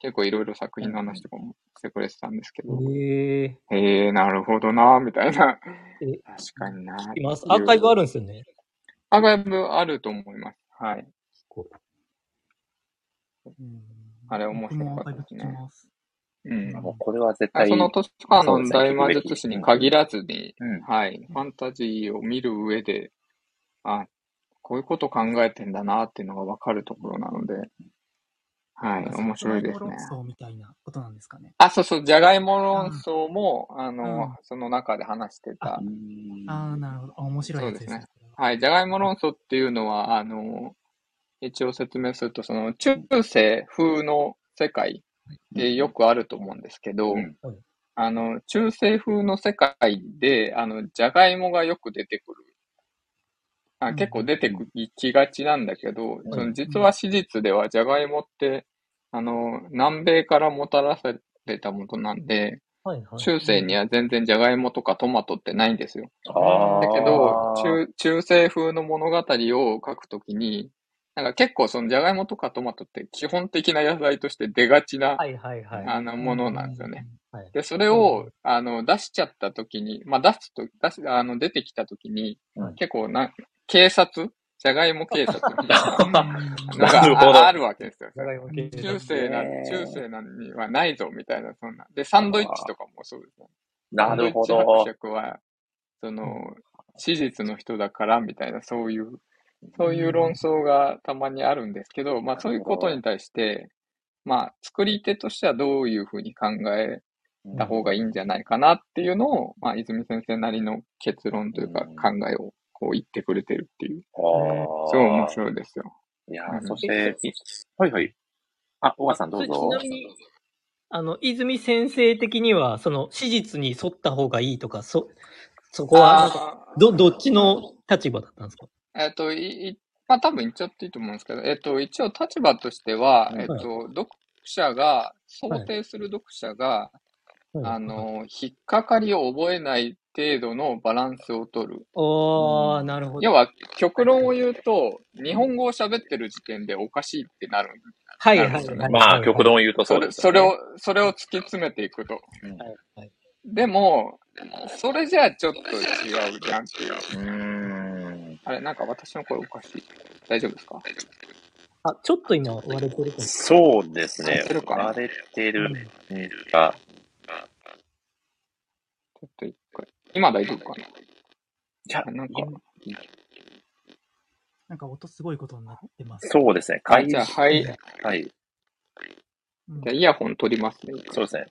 B: 結構いろいろ作品の話とかもしてくれてたんですけど、
C: ええ
B: えー、なるほどな、みたいな。
C: え
B: 確かにな。
C: います。アーカイブあ
B: る
C: るんですよね。
B: アーカイブあると思います。はい。
D: うん
B: あれ面白かったですねうん。
A: もうこれは絶対、
B: あその図書館の大魔術師に限らずに、
A: うん
B: はい、ファンタジーを見る上で、あ、こういうこと考えてんだなっていうのがわかるところなので、はい、面白いですね。
D: 論争みたいなことなんですかね。
B: あ、そうそう、じゃがいも論争も、あの、
D: うん
B: その中で話してた。
A: うん
D: ああ、なるほど。あ面白いやつですね。
B: はい、じゃがいも論争っていうのは、あの、一応説明すると、その、中世風の世界でよくあると思うんですけど、
A: うん
B: あの、中世風の世界で、あの、じゃがいもがよく出てくる。あ
D: うん
B: 結構出てきがちなんだけど、その実は史実ではじゃがいもって、あの、南米からもたらされたものなんで、
C: はいはい。
B: 中世には全然じゃがいもとかトマトってないんですよ。だけど、中、中世風の物語を書くときに、なんか結構そのじゃがいもとかトマトって基本的な野菜として出がちな、
C: はいはいはい。
B: あの、ものなんですよね。
C: はい
B: で、それを、あの、出しちゃったときに、まあ、出すと、出し、あの、出てきたときに、
A: うん
B: 結構な、警察？じゃがいも警察？[laughs] みたいな。の
A: なるほど。
B: がああるわけですよ。
C: じゃがいも系
B: 中世な、
A: ね
B: 中世なのにはないぞみたいな、そんな。で、サンドイッチとかもそうですね。
A: なるほ
B: サンドイッ
A: ど
B: チ。伯爵は、その、史実の人だからみたいな、そういう、そういう論争がたまにあるんですけど、まあそういうことに対して、まあ作り手としてはどういうふうに考えた方がいいんじゃないかなっていうのを、まあ泉先生なりの結論というか
A: うん。
B: 考えをこう言ってくれてるっていう、
A: あー。
B: すごい面白いですよ。
A: いやー、
B: うん。
A: そして、いはいはい。あ、小川さんどう
C: それち
A: ぞ
C: な。みに、あの、泉先生的には、その、史実に沿った方がいいとか、そ、そこは、ど、どっちの立場だったんですか？
B: えっと、い、いまあ多分言っちゃっていいと思うんですけど、えっと、一応立場としては、
A: はい。
B: えっと、読者が、想定する読者が、
C: はい。
B: あ、の、引っかかりを覚えない程度のバランスを取る。
C: おー、なるほど。
B: 要は、極論を言うと、日本語を喋ってる時点でおかしいってなる。
C: はいはいはい。
A: まあ、極論を言うとそ
B: そうれ、
A: ですよね。
B: それを、それを突き詰めていくと。
A: うん
C: はいはい
B: でも、それじゃあちょっと違うじゃんっていう。
A: うーん。
B: あれ、なんか私の声おかしい。大丈夫ですか？
C: あ、ちょっと今割れてるかも。
A: そうですね
B: 割れてる。かな？
A: 割れてる
C: うん
B: ちょっと一回。今大丈夫かな？
A: じゃあ
B: なんか、
D: なんか音すごいことになってます。
A: そうですね。
B: あ
A: 会
B: じゃあ、はい。じゃ
A: はい。
D: うん
B: あ、イヤホン取りますね。
A: そうですね。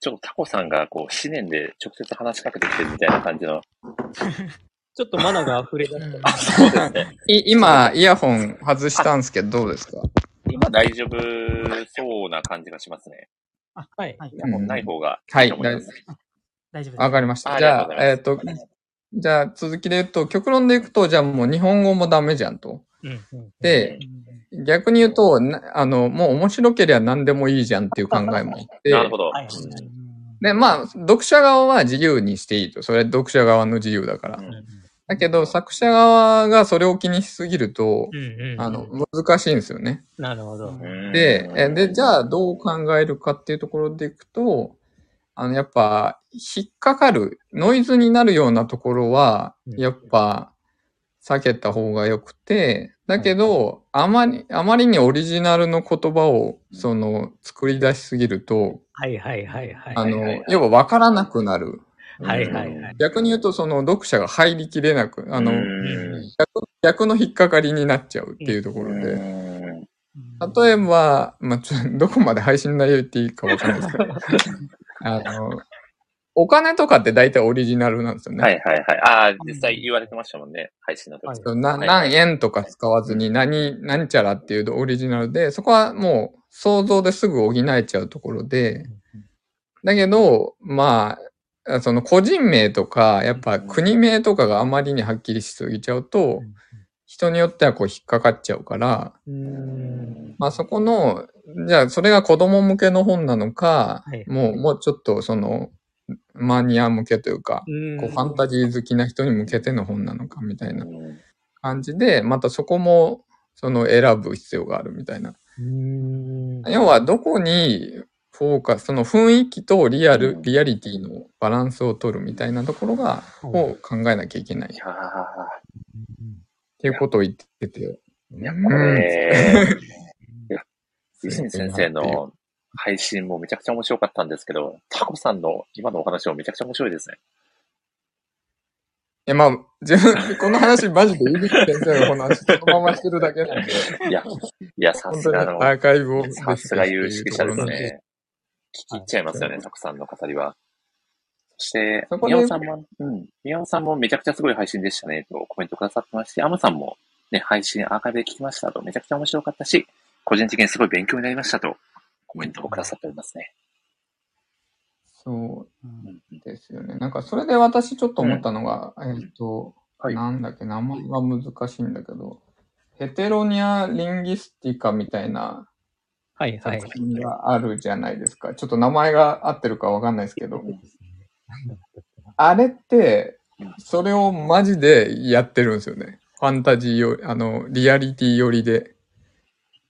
A: ちょっとタコさんが、こう、思念で直接話しかけてきてるみたいな感じの。[laughs]
C: ちょっとマナが溢れ出
D: うん
C: た。
A: そうですね。[laughs]
B: い今、イヤホン外したんですけど、どうですか？
A: 今大丈夫そうな感じがしますね。
C: はい。
D: はい
A: イヤホンない方が
B: はい
A: いと思います。
D: 大丈夫です。
B: わかりました。
A: あ
B: じゃあ、
A: あり
B: えっ、と
A: がと
B: じゃあ続きで言うと、極論でいくと、じゃあもう日本語もダメじゃんと。
C: うんうん
B: で、
D: うん
B: 逆に言うと、なあの、もう面白ければ何でもいいじゃんっていう考えもあって、
A: なるほど。
B: で、まあ、読者側は自由にしていいと。それは読者側の自由だから。
A: うん
B: だけど、作者側がそれを気にしすぎると、
C: うんうん。
B: あの、難しいんですよね。
C: なるほど。
A: うん
B: で、えで、じゃあどう考えるかっていうところでいくと、あの、やっぱ、引っかかる、ノイズになるようなところは、
C: うん
B: やっぱ、避けた方が良くて、だけど、あまり、あまりにオリジナルの言葉を、その、作り出しすぎると、
C: はいはいはいはい。
B: あの要は分からなくなる。
C: はいはいはい。
B: 逆に言うと、その、読者が入りきれなく、あの、
A: うん
B: 逆逆の引っかかりになっちゃうっていうところで。
A: うん
B: 例えば、まあ、ちょどこまで配信内容言っていいかわかんないですけど、[laughs] あの、お金とかって大体オリジナルなんですよね。
A: はいはいはい。ああ、実際言われてましたもんね。配信の時。
C: はい
B: な
A: はい
B: 何円とか使わずに何、何ちゃらっていうオリジナルで、そこはもう想像ですぐ補えちゃうところで、だけど、まあ、その個人名とか、やっぱ国名とかがあまりにはっきりしすぎちゃうと、人によってはこう引っかかっちゃうから、
C: うん。
B: まあそこの、じゃあそれが子供向けの本なのか、
C: はい
B: もう、もうちょっとその、マニア向けというか、こうファンタジー好きな人に向けての本なのかみたいな
A: うん
B: 感じで、またそこも、その選ぶ必要があるみたいな。
C: うん。
B: 要はどこにフォーカス、その雰囲気とリアル、
A: うん
B: リアリティのバランスを取るみたいなところが、を考えなきゃいけない。っていうことを言ってて。
A: ーやっぱね、[laughs] 泉先生の配信もめちゃくちゃ面白かったんですけど、タコさんの今のお話もめちゃくちゃ面白いですね。
B: いや、まあ、自分、この話マジで井口先生のこの話そのまましてるだけなんで、
A: いや、いや、さすがの、
B: アーカイブを
A: さすが有識者です。ね。聞き入っちゃいますよね、タコさんの語りは。そして
B: そ、こで
A: 宮尾さんも、うん、さんもめちゃくちゃすごい配信でしたね、とコメントくださってますし、アムさんもね、配信アーカイブで聞きましたと、めちゃくちゃ面白かったし、個人的にすごい勉強になりましたと、コメントをくださっておりますね。
B: そう
D: うん
A: うん
B: ですよね。なんか、それで私ちょっと思ったのが、えっと、
A: はい
B: なんだっけ、名前が難しいんだけど、ヘテロニア・リンギスティカみたいな
C: はい
B: があるじゃないですか。ちょっと名前が合ってるかわかんないですけど、あれって、それをマジでやってるんですよね。ファンタジーよ、あの、リアリティ寄りで。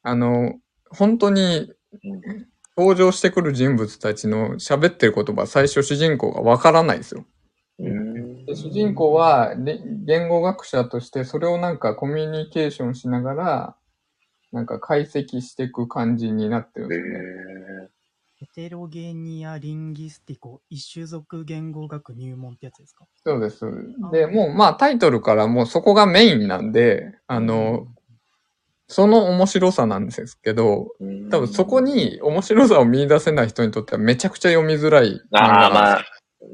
B: あの、本当に
A: うん
B: 登場してくる人物たちの喋ってる言葉、最初主人公がわからないんですよ。
A: うん
B: で主人公はり言語学者としてそれをなんかコミュニケーションしながら、なんか解析していく感じになってるん
A: へ
B: ですよね。
D: テロゲニア・リンギスティコ、一種族言語学入門ってやつですか？
B: そうです。で、もうまあタイトルからもうそこがメインなんで、あの、その面白さなんですけど、多分そこ、に面白さを見出せない人にとってはめちゃくちゃ読みづらい
A: ああ。まあ、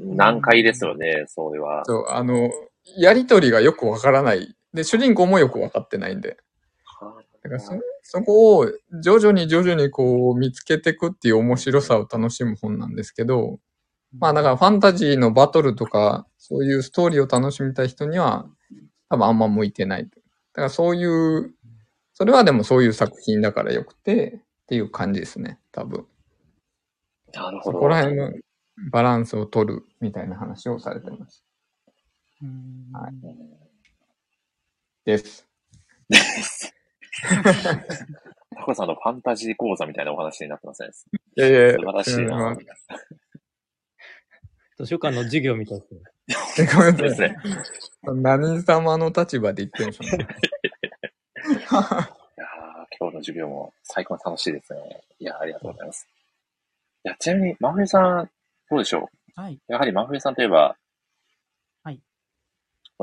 A: 難解ですよね、それは。
B: そう、あの、やりとりがよくわからない。で、主人公もよくわかってないんで。だからそそこを徐々に徐々にこう見つけていくっていう面白さを楽しむ本なんですけど、まあだからファンタジーのバトルとか、そういうストーリーを楽しみたい人には多分あんま向いてない。だからそういう、それはでもそういう作品だからよくてっていう感じですね、多分。
A: なるほど。
B: そこら辺の、バランスを取るみたいな話をされてます。
D: うん
B: はいです。
A: タコさんのファンタジー講座みたいなお話になってますね。
B: いやいや
A: 素晴らしいな。
C: 図書館の授業みたいですね。
B: えごめんなさい。
A: ね。
B: 何様の立場で言ってるんでしょうね。
A: いやー今日の授業も最高に楽しいですね。いやーありがとうございます。いや、ちなみに、真冬さん、どうでしょ
D: はい。
A: うやはり真冬さんといえば、
D: はい。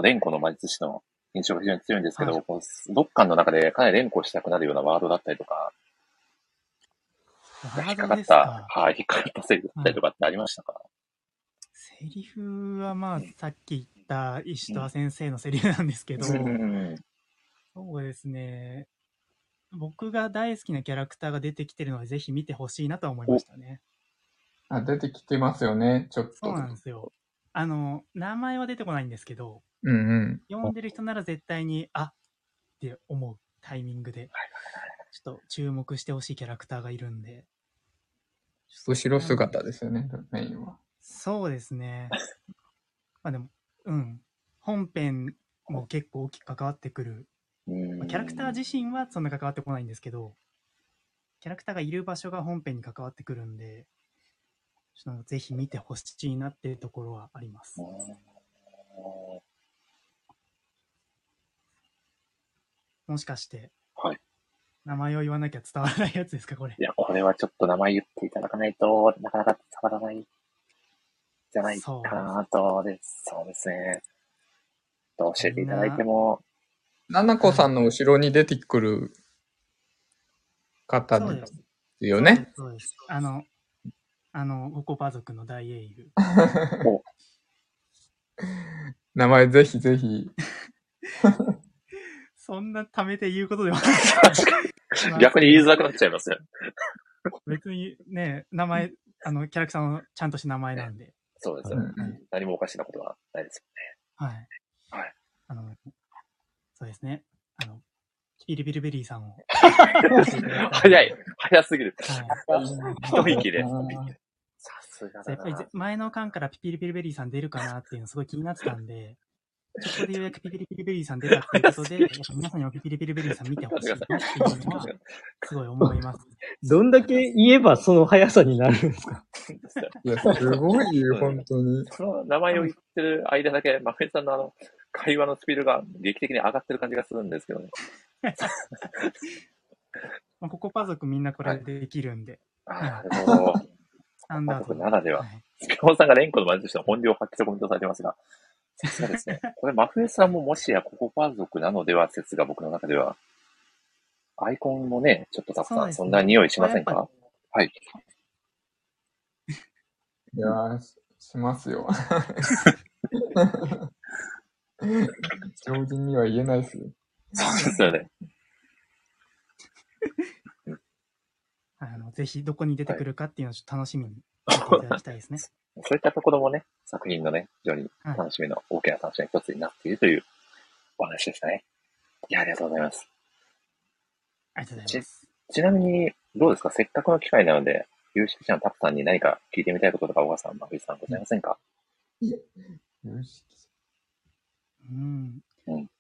A: 連呼の魔術師の印象が非常に強いんですけど、
D: はい
A: こう読感の中でかなり連呼したくなるようなワードだったりとか、
D: ワード
A: 引っかかった。はい、引っかかったセリフだったりとかってありましたか、
D: セリフはまあ、さっき言った石川先生のセリフなんですけど、
A: うん
D: そうですね。僕が大好きなキャラクターが出てきてるので、ぜひ見てほしいなとは思いましたね。
B: あ出てきてますよね、ちょっと。
D: そうなんですよ。あの、名前は出てこないんですけど、
B: うんうん。
D: 読んでる人なら絶対に、あって思うタイミングで、ちょっと注目してほしいキャラクターがいるんで、
B: 後ろ姿ですよね、メインは。
D: そうですね。[laughs] まあでも、うん。本編も結構大きく関わってくる。
A: うん
D: まあキャラクター自身はそんな関わってこないんですけど、キャラクターがいる場所が本編に関わってくるんで、ちょっとぜひ見てほしいなっていうところはあります。もしかして、
A: はい。
D: 名前を言わなきゃ伝わらないやつですか、これ
A: い。や、これはちょっと名前言っていただかないとなかなか伝わらない、じゃないかなとです。そうですね。教えていただいても、
B: ななこさんの後ろに出てくる方で
D: す。
B: すよね。
D: そうです。あの、あの、ゴコパ族の大英雄。[laughs]
B: 名前ぜひぜひ。[laughs]
D: そんな貯めて言うことではない。
A: 逆に言いづらくなっちゃいますよ。
D: 別にね、名前、あの、キャラクターのちゃんとした名前なんで。
A: そうですよ。
B: うんうん
A: 何もおかしなことはないです
D: はい。
A: はい。
D: あの、そうですね。あの、ピリピリベリーさんを。
A: よね。早い。早すぎる。
D: はい。
A: 一息で。[laughs] さすがだな
D: やっぱりぜ。前の巻からピピリピリベリーさん出るかなっていうのすごい気になってたんで、そこでようやくピピリピリベリーさん出たっていうことで、皆さんにもピピリピリベリーさん見てほしいなっていうのは、すごい思います。
C: どんだけ言えばその速さになるんですか
B: いや、すごいよ、本当に。
A: その名前を言ってる間だけ、真冬さんのあの、会話のスピードが劇的に上がってる感じがするんですけどね。
D: まあ、ここパ族みんなこれでできるんで、
A: ああ、なるほど。
D: スタンダード
A: 僕ならでは。
D: はい
A: スピオンさんが連呼の魔術師の本領を発揮とコメントされてますが、さすがですね。これ、真冬さんももしやココパ族なのでは説が僕の中では、アイコンもね、ちょっとたくさん、
D: そ
A: んな匂いしませんか？はい。
B: いやーししますよ。[laughs] 常人には言えないですよ。
A: そうですよね。[laughs]
D: あの、ぜひどこに出てくるかっていうのをちょっと楽しみに見ていただきたいですね。
A: そういったところもね、作品のね、非常に楽しみの、大きな楽しみの一つになっているというお話でしたね。いや、ありがとうございます。
D: ありがとうございます。
A: ちなみに、どうですか？せっかくの機会なので、有識者のタクさんに何か聞いてみたいこととか、小川さん、真冬さんございませんか、
B: よし。
D: うん
A: うん。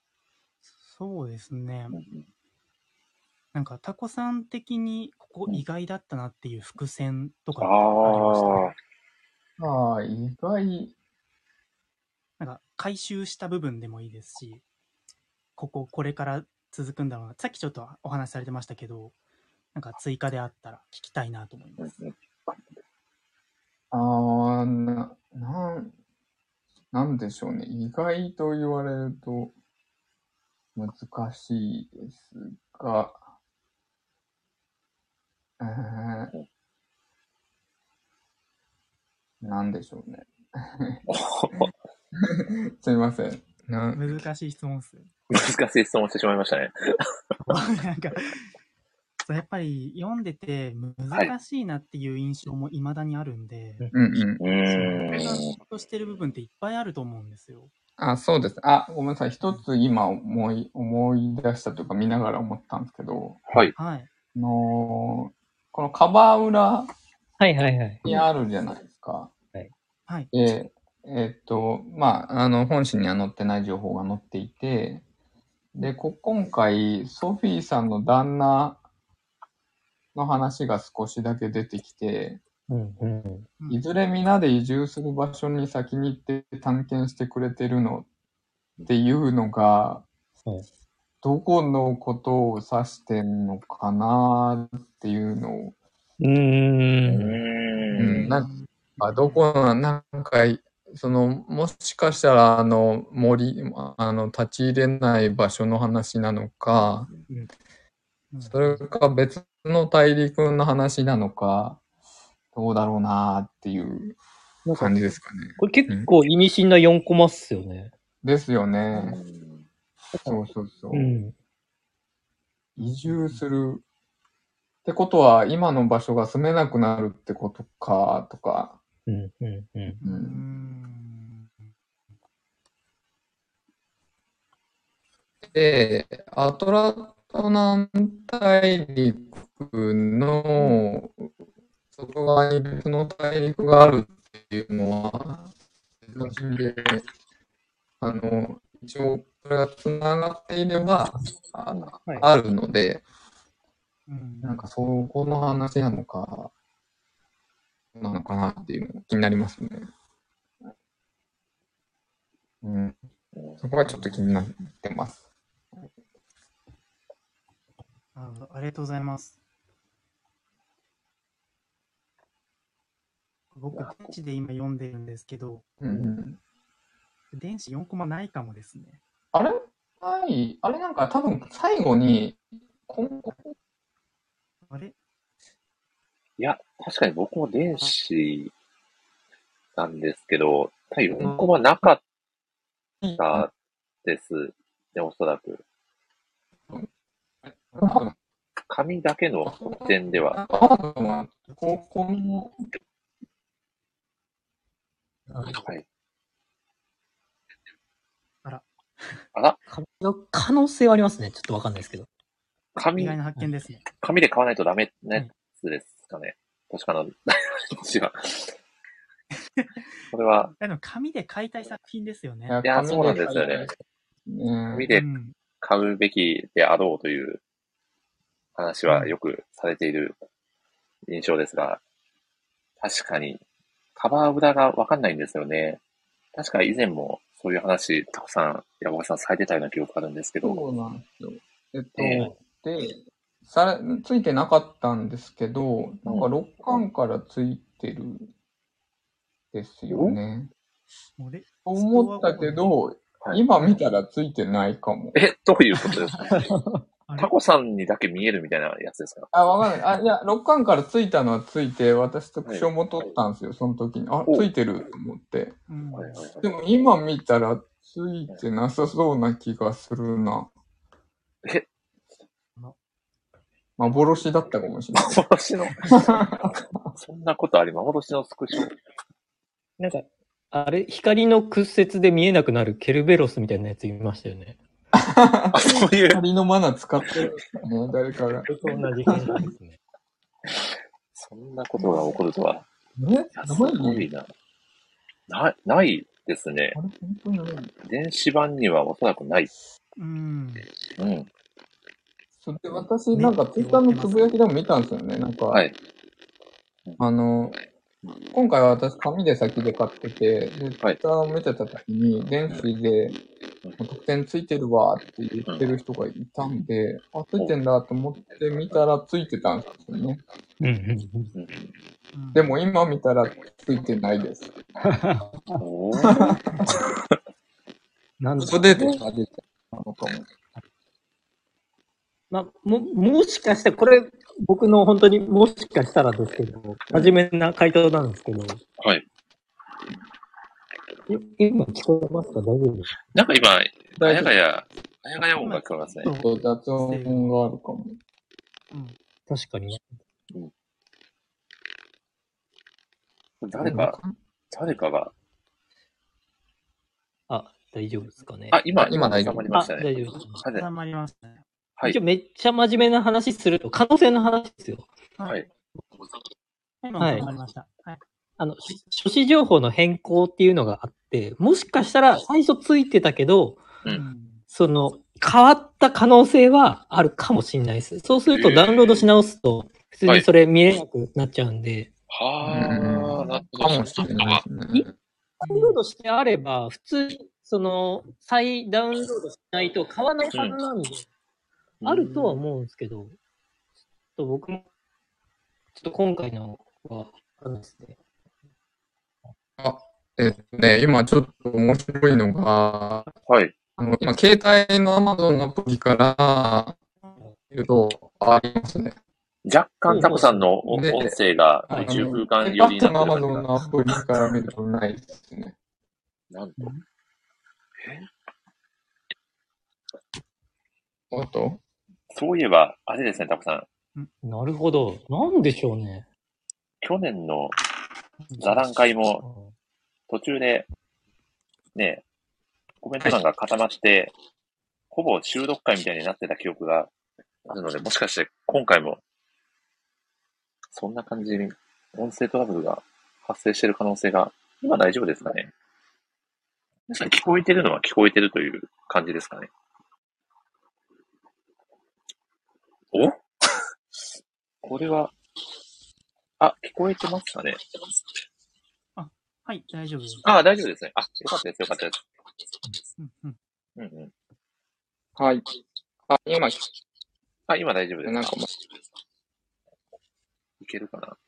D: そうですね
A: う。ん
D: なんかタコさん的にここ意外だったなっていう伏線とか
A: あ
D: ありました？
A: あ、
B: ああ、意外。
D: なんか回収した部分でもいいですし、こここれから続くんだろうな。さっきちょっとお話しされてましたけど、なんか追加であったら聞きたいなと思います。
B: ああ、な、なん、なんでしょうね。意外と言われると難しいですが、えー、なんでしょうね。[laughs] すいません。な
D: 難しい質問っす。
A: 難しい質問してしまいましたね。[laughs]
D: なんか、そうやっぱり読んでて難しいなっていう印象も未だにあるんで、
B: うんうん。
A: うん。
D: としてる部分っていっぱいあると思うんですよ。
B: あ、そうです。あ、ごめんなさい。一つ今思い、思い出したというか見ながら思ったんですけど、
A: はい。
D: はい。
B: あのーこのカバー裏
C: はいはいはい。
B: にあるじゃないですか。
C: はい
D: はい。
B: で、えっと、まあ、あの、本誌には載ってない情報が載っていて、で、こ今回、ソフィーさんの旦那の話が少しだけ出てきて、
C: うんうん。
D: うん
B: いずれ皆で移住する場所に先に行って探検してくれてるのっていうのが
C: はい、
B: どこのことを指してんのかなっていうのを、
C: うー。
B: うんん、なんか、どこの、なんか、その、もしかしたら、あの、森、あの、立ち入れない場所の話なのか、
D: うん
B: それか別の大陸の話なのか、どうだろうなっていう感じですかね。
C: これ結構意味深な4コマっすよね。
B: ですよ
A: う
B: ね。
A: ん
B: そうそうそう。
C: うん。
B: 移住するってことは、今の場所が住めなくなるってことか、とか。
C: うんうんうん。
B: う。
D: うんん。
B: で、アトラト南大陸の外側に別の大陸があるっていうのは、で、あの、一応、それが繋がっていれば、あ
C: はい
B: あるので、
D: うん
B: なんかそこの話なのか、なのかなっていうの気になりますね。うん。そこはちょっと気になってます。
D: あありがとうございます。僕、電子で今読んでるんですけど、
B: うんうん。
D: 電子4コマないかもですね。
B: あれ？はい。あれなんか多分最後に、今後、
D: あれ
A: いや、確かに僕も電子なんですけど、多分4コマなかったですね、おそらく。紙だけの点では。
B: あここの、
A: はい。
D: あら。
A: あら、
C: 紙の可能性はありますね。ちょっとわかんないですけど。
D: 意
A: 紙
D: 外、な発見ですね。
A: 紙で買わないとダメなやつですかね。確かな、違う。これは、
D: でも紙で買いたい作品ですよね。
A: いやそうなんですよね。
B: ね
A: 紙で
D: うん。
A: 買うべきであろうという話はよくされている印象ですが、確かに、カバー裏がわかんないんですよね。確か以前もそういう話、たくさん、山岡さんされてたような記憶があるんですけど、
B: そうなんですよ。えっと、
A: え
B: で、され、ついてなかったんですけど、なんか6巻からついてるですよね。と思ったけど、
A: はい
B: 今見たらついてないかも。
A: え、どういうことですかタコさんにだけ見えるみたいなやつですか
B: あ、わかんない。あ、いや、6巻からついたのはついて、私特徴も取ったんですよ、その時に。あ、
A: お
B: ついてると思って。でも今見たらついてなさそうな気がするな。
A: え
B: 幻だったかもしれない。
A: 幻の、[laughs] そんなことあり、幻のスクショ。
C: なんか、あれ、光の屈折で見えなくなるケルベロスみたいなやついましたよね。[laughs]
A: あ、そういう、
B: 光のマナ使ってるね、誰かが。
C: それと同じ感じですね。
A: そんなことが起こるとは。
B: え？
A: すごいな。な、ないですね。
B: あれ？本当にない
A: 電子版にはおそらくない。
D: うん。
A: うん。
B: それで私、なんかツイッターのつぶやきでも見たんですよね。なんか、
A: はい。
B: あの、今回は私紙で先で買ってて、で、ツイ
A: はい
B: ッターを見てた時に、電子で特典ついてるわって言ってる人がいたんで、あ、ついてんだと思って見たらついてたんですよね。でも今見たらついてないです。[laughs]
C: なん
B: そこで出たのかも。
C: まあ、も、もしかしたら、これ、僕の本当にもしかしたらですけど、真面目な回答なんですけど、
A: はい。
C: い今聞こえますか？大丈夫ですか？
A: なんか今、あやがや、あやがや音が聞こえますね。
D: そう
B: 夫。雑音があるかも。
D: うん
C: 確かに。
A: 誰か、誰かが、
C: あ、大丈夫ですかね。
A: あ、今、
B: 今大丈夫
A: 収まりました
C: あ
A: ね。
C: 大丈夫です。
A: はい。
D: 固まりましたね。
A: はい
C: 一応。めっちゃ真面目な話すると、可能性の話ですよ。
A: はい。
D: 今
C: はい
D: 固まりました。はい。
C: あの、し書士情報の変更っていうのがあって、もしかしたら最初ついてたけど、
A: う
D: うんん。
C: その、変わった可能性はあるかもしれないです。そうするとダウンロードし直すと、普通にそれ見えなくなっちゃうんで、
A: はあ、なるほど。
E: かもしれないですね。
C: ダウンロードしてあれば、普通に、その、再ダウンロードしないと買わないはずなんで、あるとは思うんですけど、ちょっと僕も、ちょっと今回のは、あのですね。
E: あ、えっとね、今ちょっと面白いのが、
A: はい。
E: あの今、携帯の Amazon のアプリから見ると、ありますね。
A: 若干タコさんの音声が
C: はい
A: 宇宙空間寄りになってる
E: Amazon のアプリから見るとないですね。
A: なんと。
E: おっと
A: そういえば、あれですね、タコさん。
C: なるほど。なんでしょうね。
A: 去年の座談会も途中で、ね、コメント欄が固まって、ほぼ収録会みたいになってた記憶があるので、もしかして今回も、そんな感じに音声トラブルが発生している可能性が、今大丈夫ですかね？皆さん聞こえてるのは聞こえてるという感じですかね？お？[laughs] これは、あ、聞こえてますかね？
D: はい、大丈夫です。
A: あ、大丈夫ですね。あ、よかったです、よかったです。
D: うんうん。
A: うんうん。
B: はい。あ、今、
A: あ、今大丈夫ですか？
B: なんかも
A: いけるかな？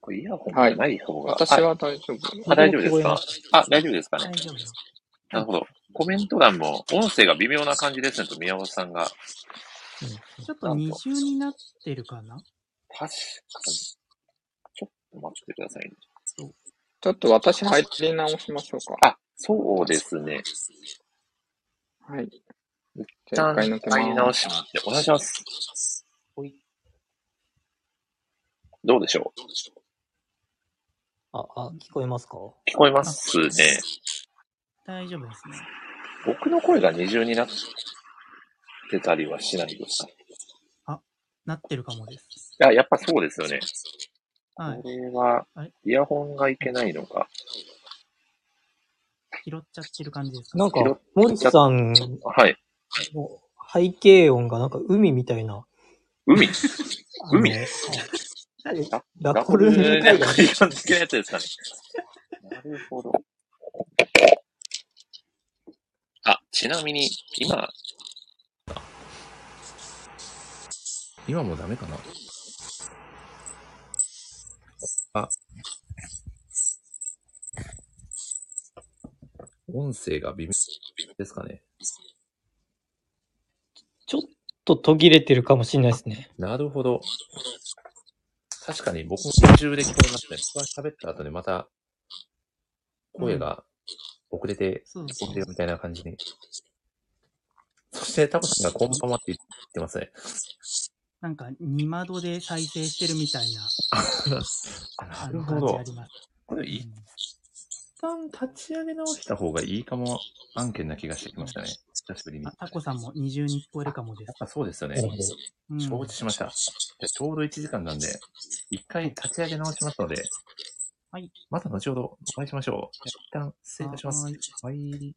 A: これイヤホンがない方
B: う、
A: が、
B: 私は大丈夫。
A: あ、大丈夫ですか？あ、大丈夫ですかね？
D: 大丈夫です。
A: なるほど。コメント欄も音声が微妙な感じですねと宮本さんが。
D: ちょっと二重になってるかな？
A: 確かに。ちょっと待ってくださいね。
B: ちょっと私入り直しましょうか。
A: あ、そうですね。
B: はい。
A: 一
B: 一
A: 旦入り直。します。お願いします。どうでしょう？
C: あ、あ、聞こえますか？
A: 聞こえますね。
D: 大丈夫ですね。
A: 僕の声が二重になってたりはしないですか？
D: なってるかもです。
A: いや、やっぱそうですよね。
D: はい。
A: これはイヤホンがいけないのか？
D: 拾っちゃってる感じですか？
C: なんか森さん
A: はい。
C: の背景音がなんか海みたいな。
A: 海？海？
C: はい
A: ラ
C: ラコル
A: ね
C: 海
A: 海岸好きなやつですかね。なるほど。あ、ちなみに、今、今もダメかな？あ、音声が微妙ですかね？
C: ちょっと途切れてるかもしれないですね。
A: なるほど。確かに僕も途中で聞こえますね。僕が喋った後でまた声が遅れて
D: そう
A: 聞こえてるみたいな感じに。そしてタコさんがコンパマって言ってますね。
D: なんか、二窓で再生してるみたいな [laughs]
A: あな
D: あ
A: るほど
D: の感じあ。ります。
A: これ一旦立ち上げ直した方がいいかも案件な気がしてきましたね。久しぶりに。
D: タコさんも二重に聞こえるかもです
A: っ。ぱそうですよね。
D: うん
A: 承知しました。じゃあちょうど1時間なんで、一回立ち上げ直しますので、
D: はい。
A: また後ほどお会いしましょう。一旦失礼いたします。はい。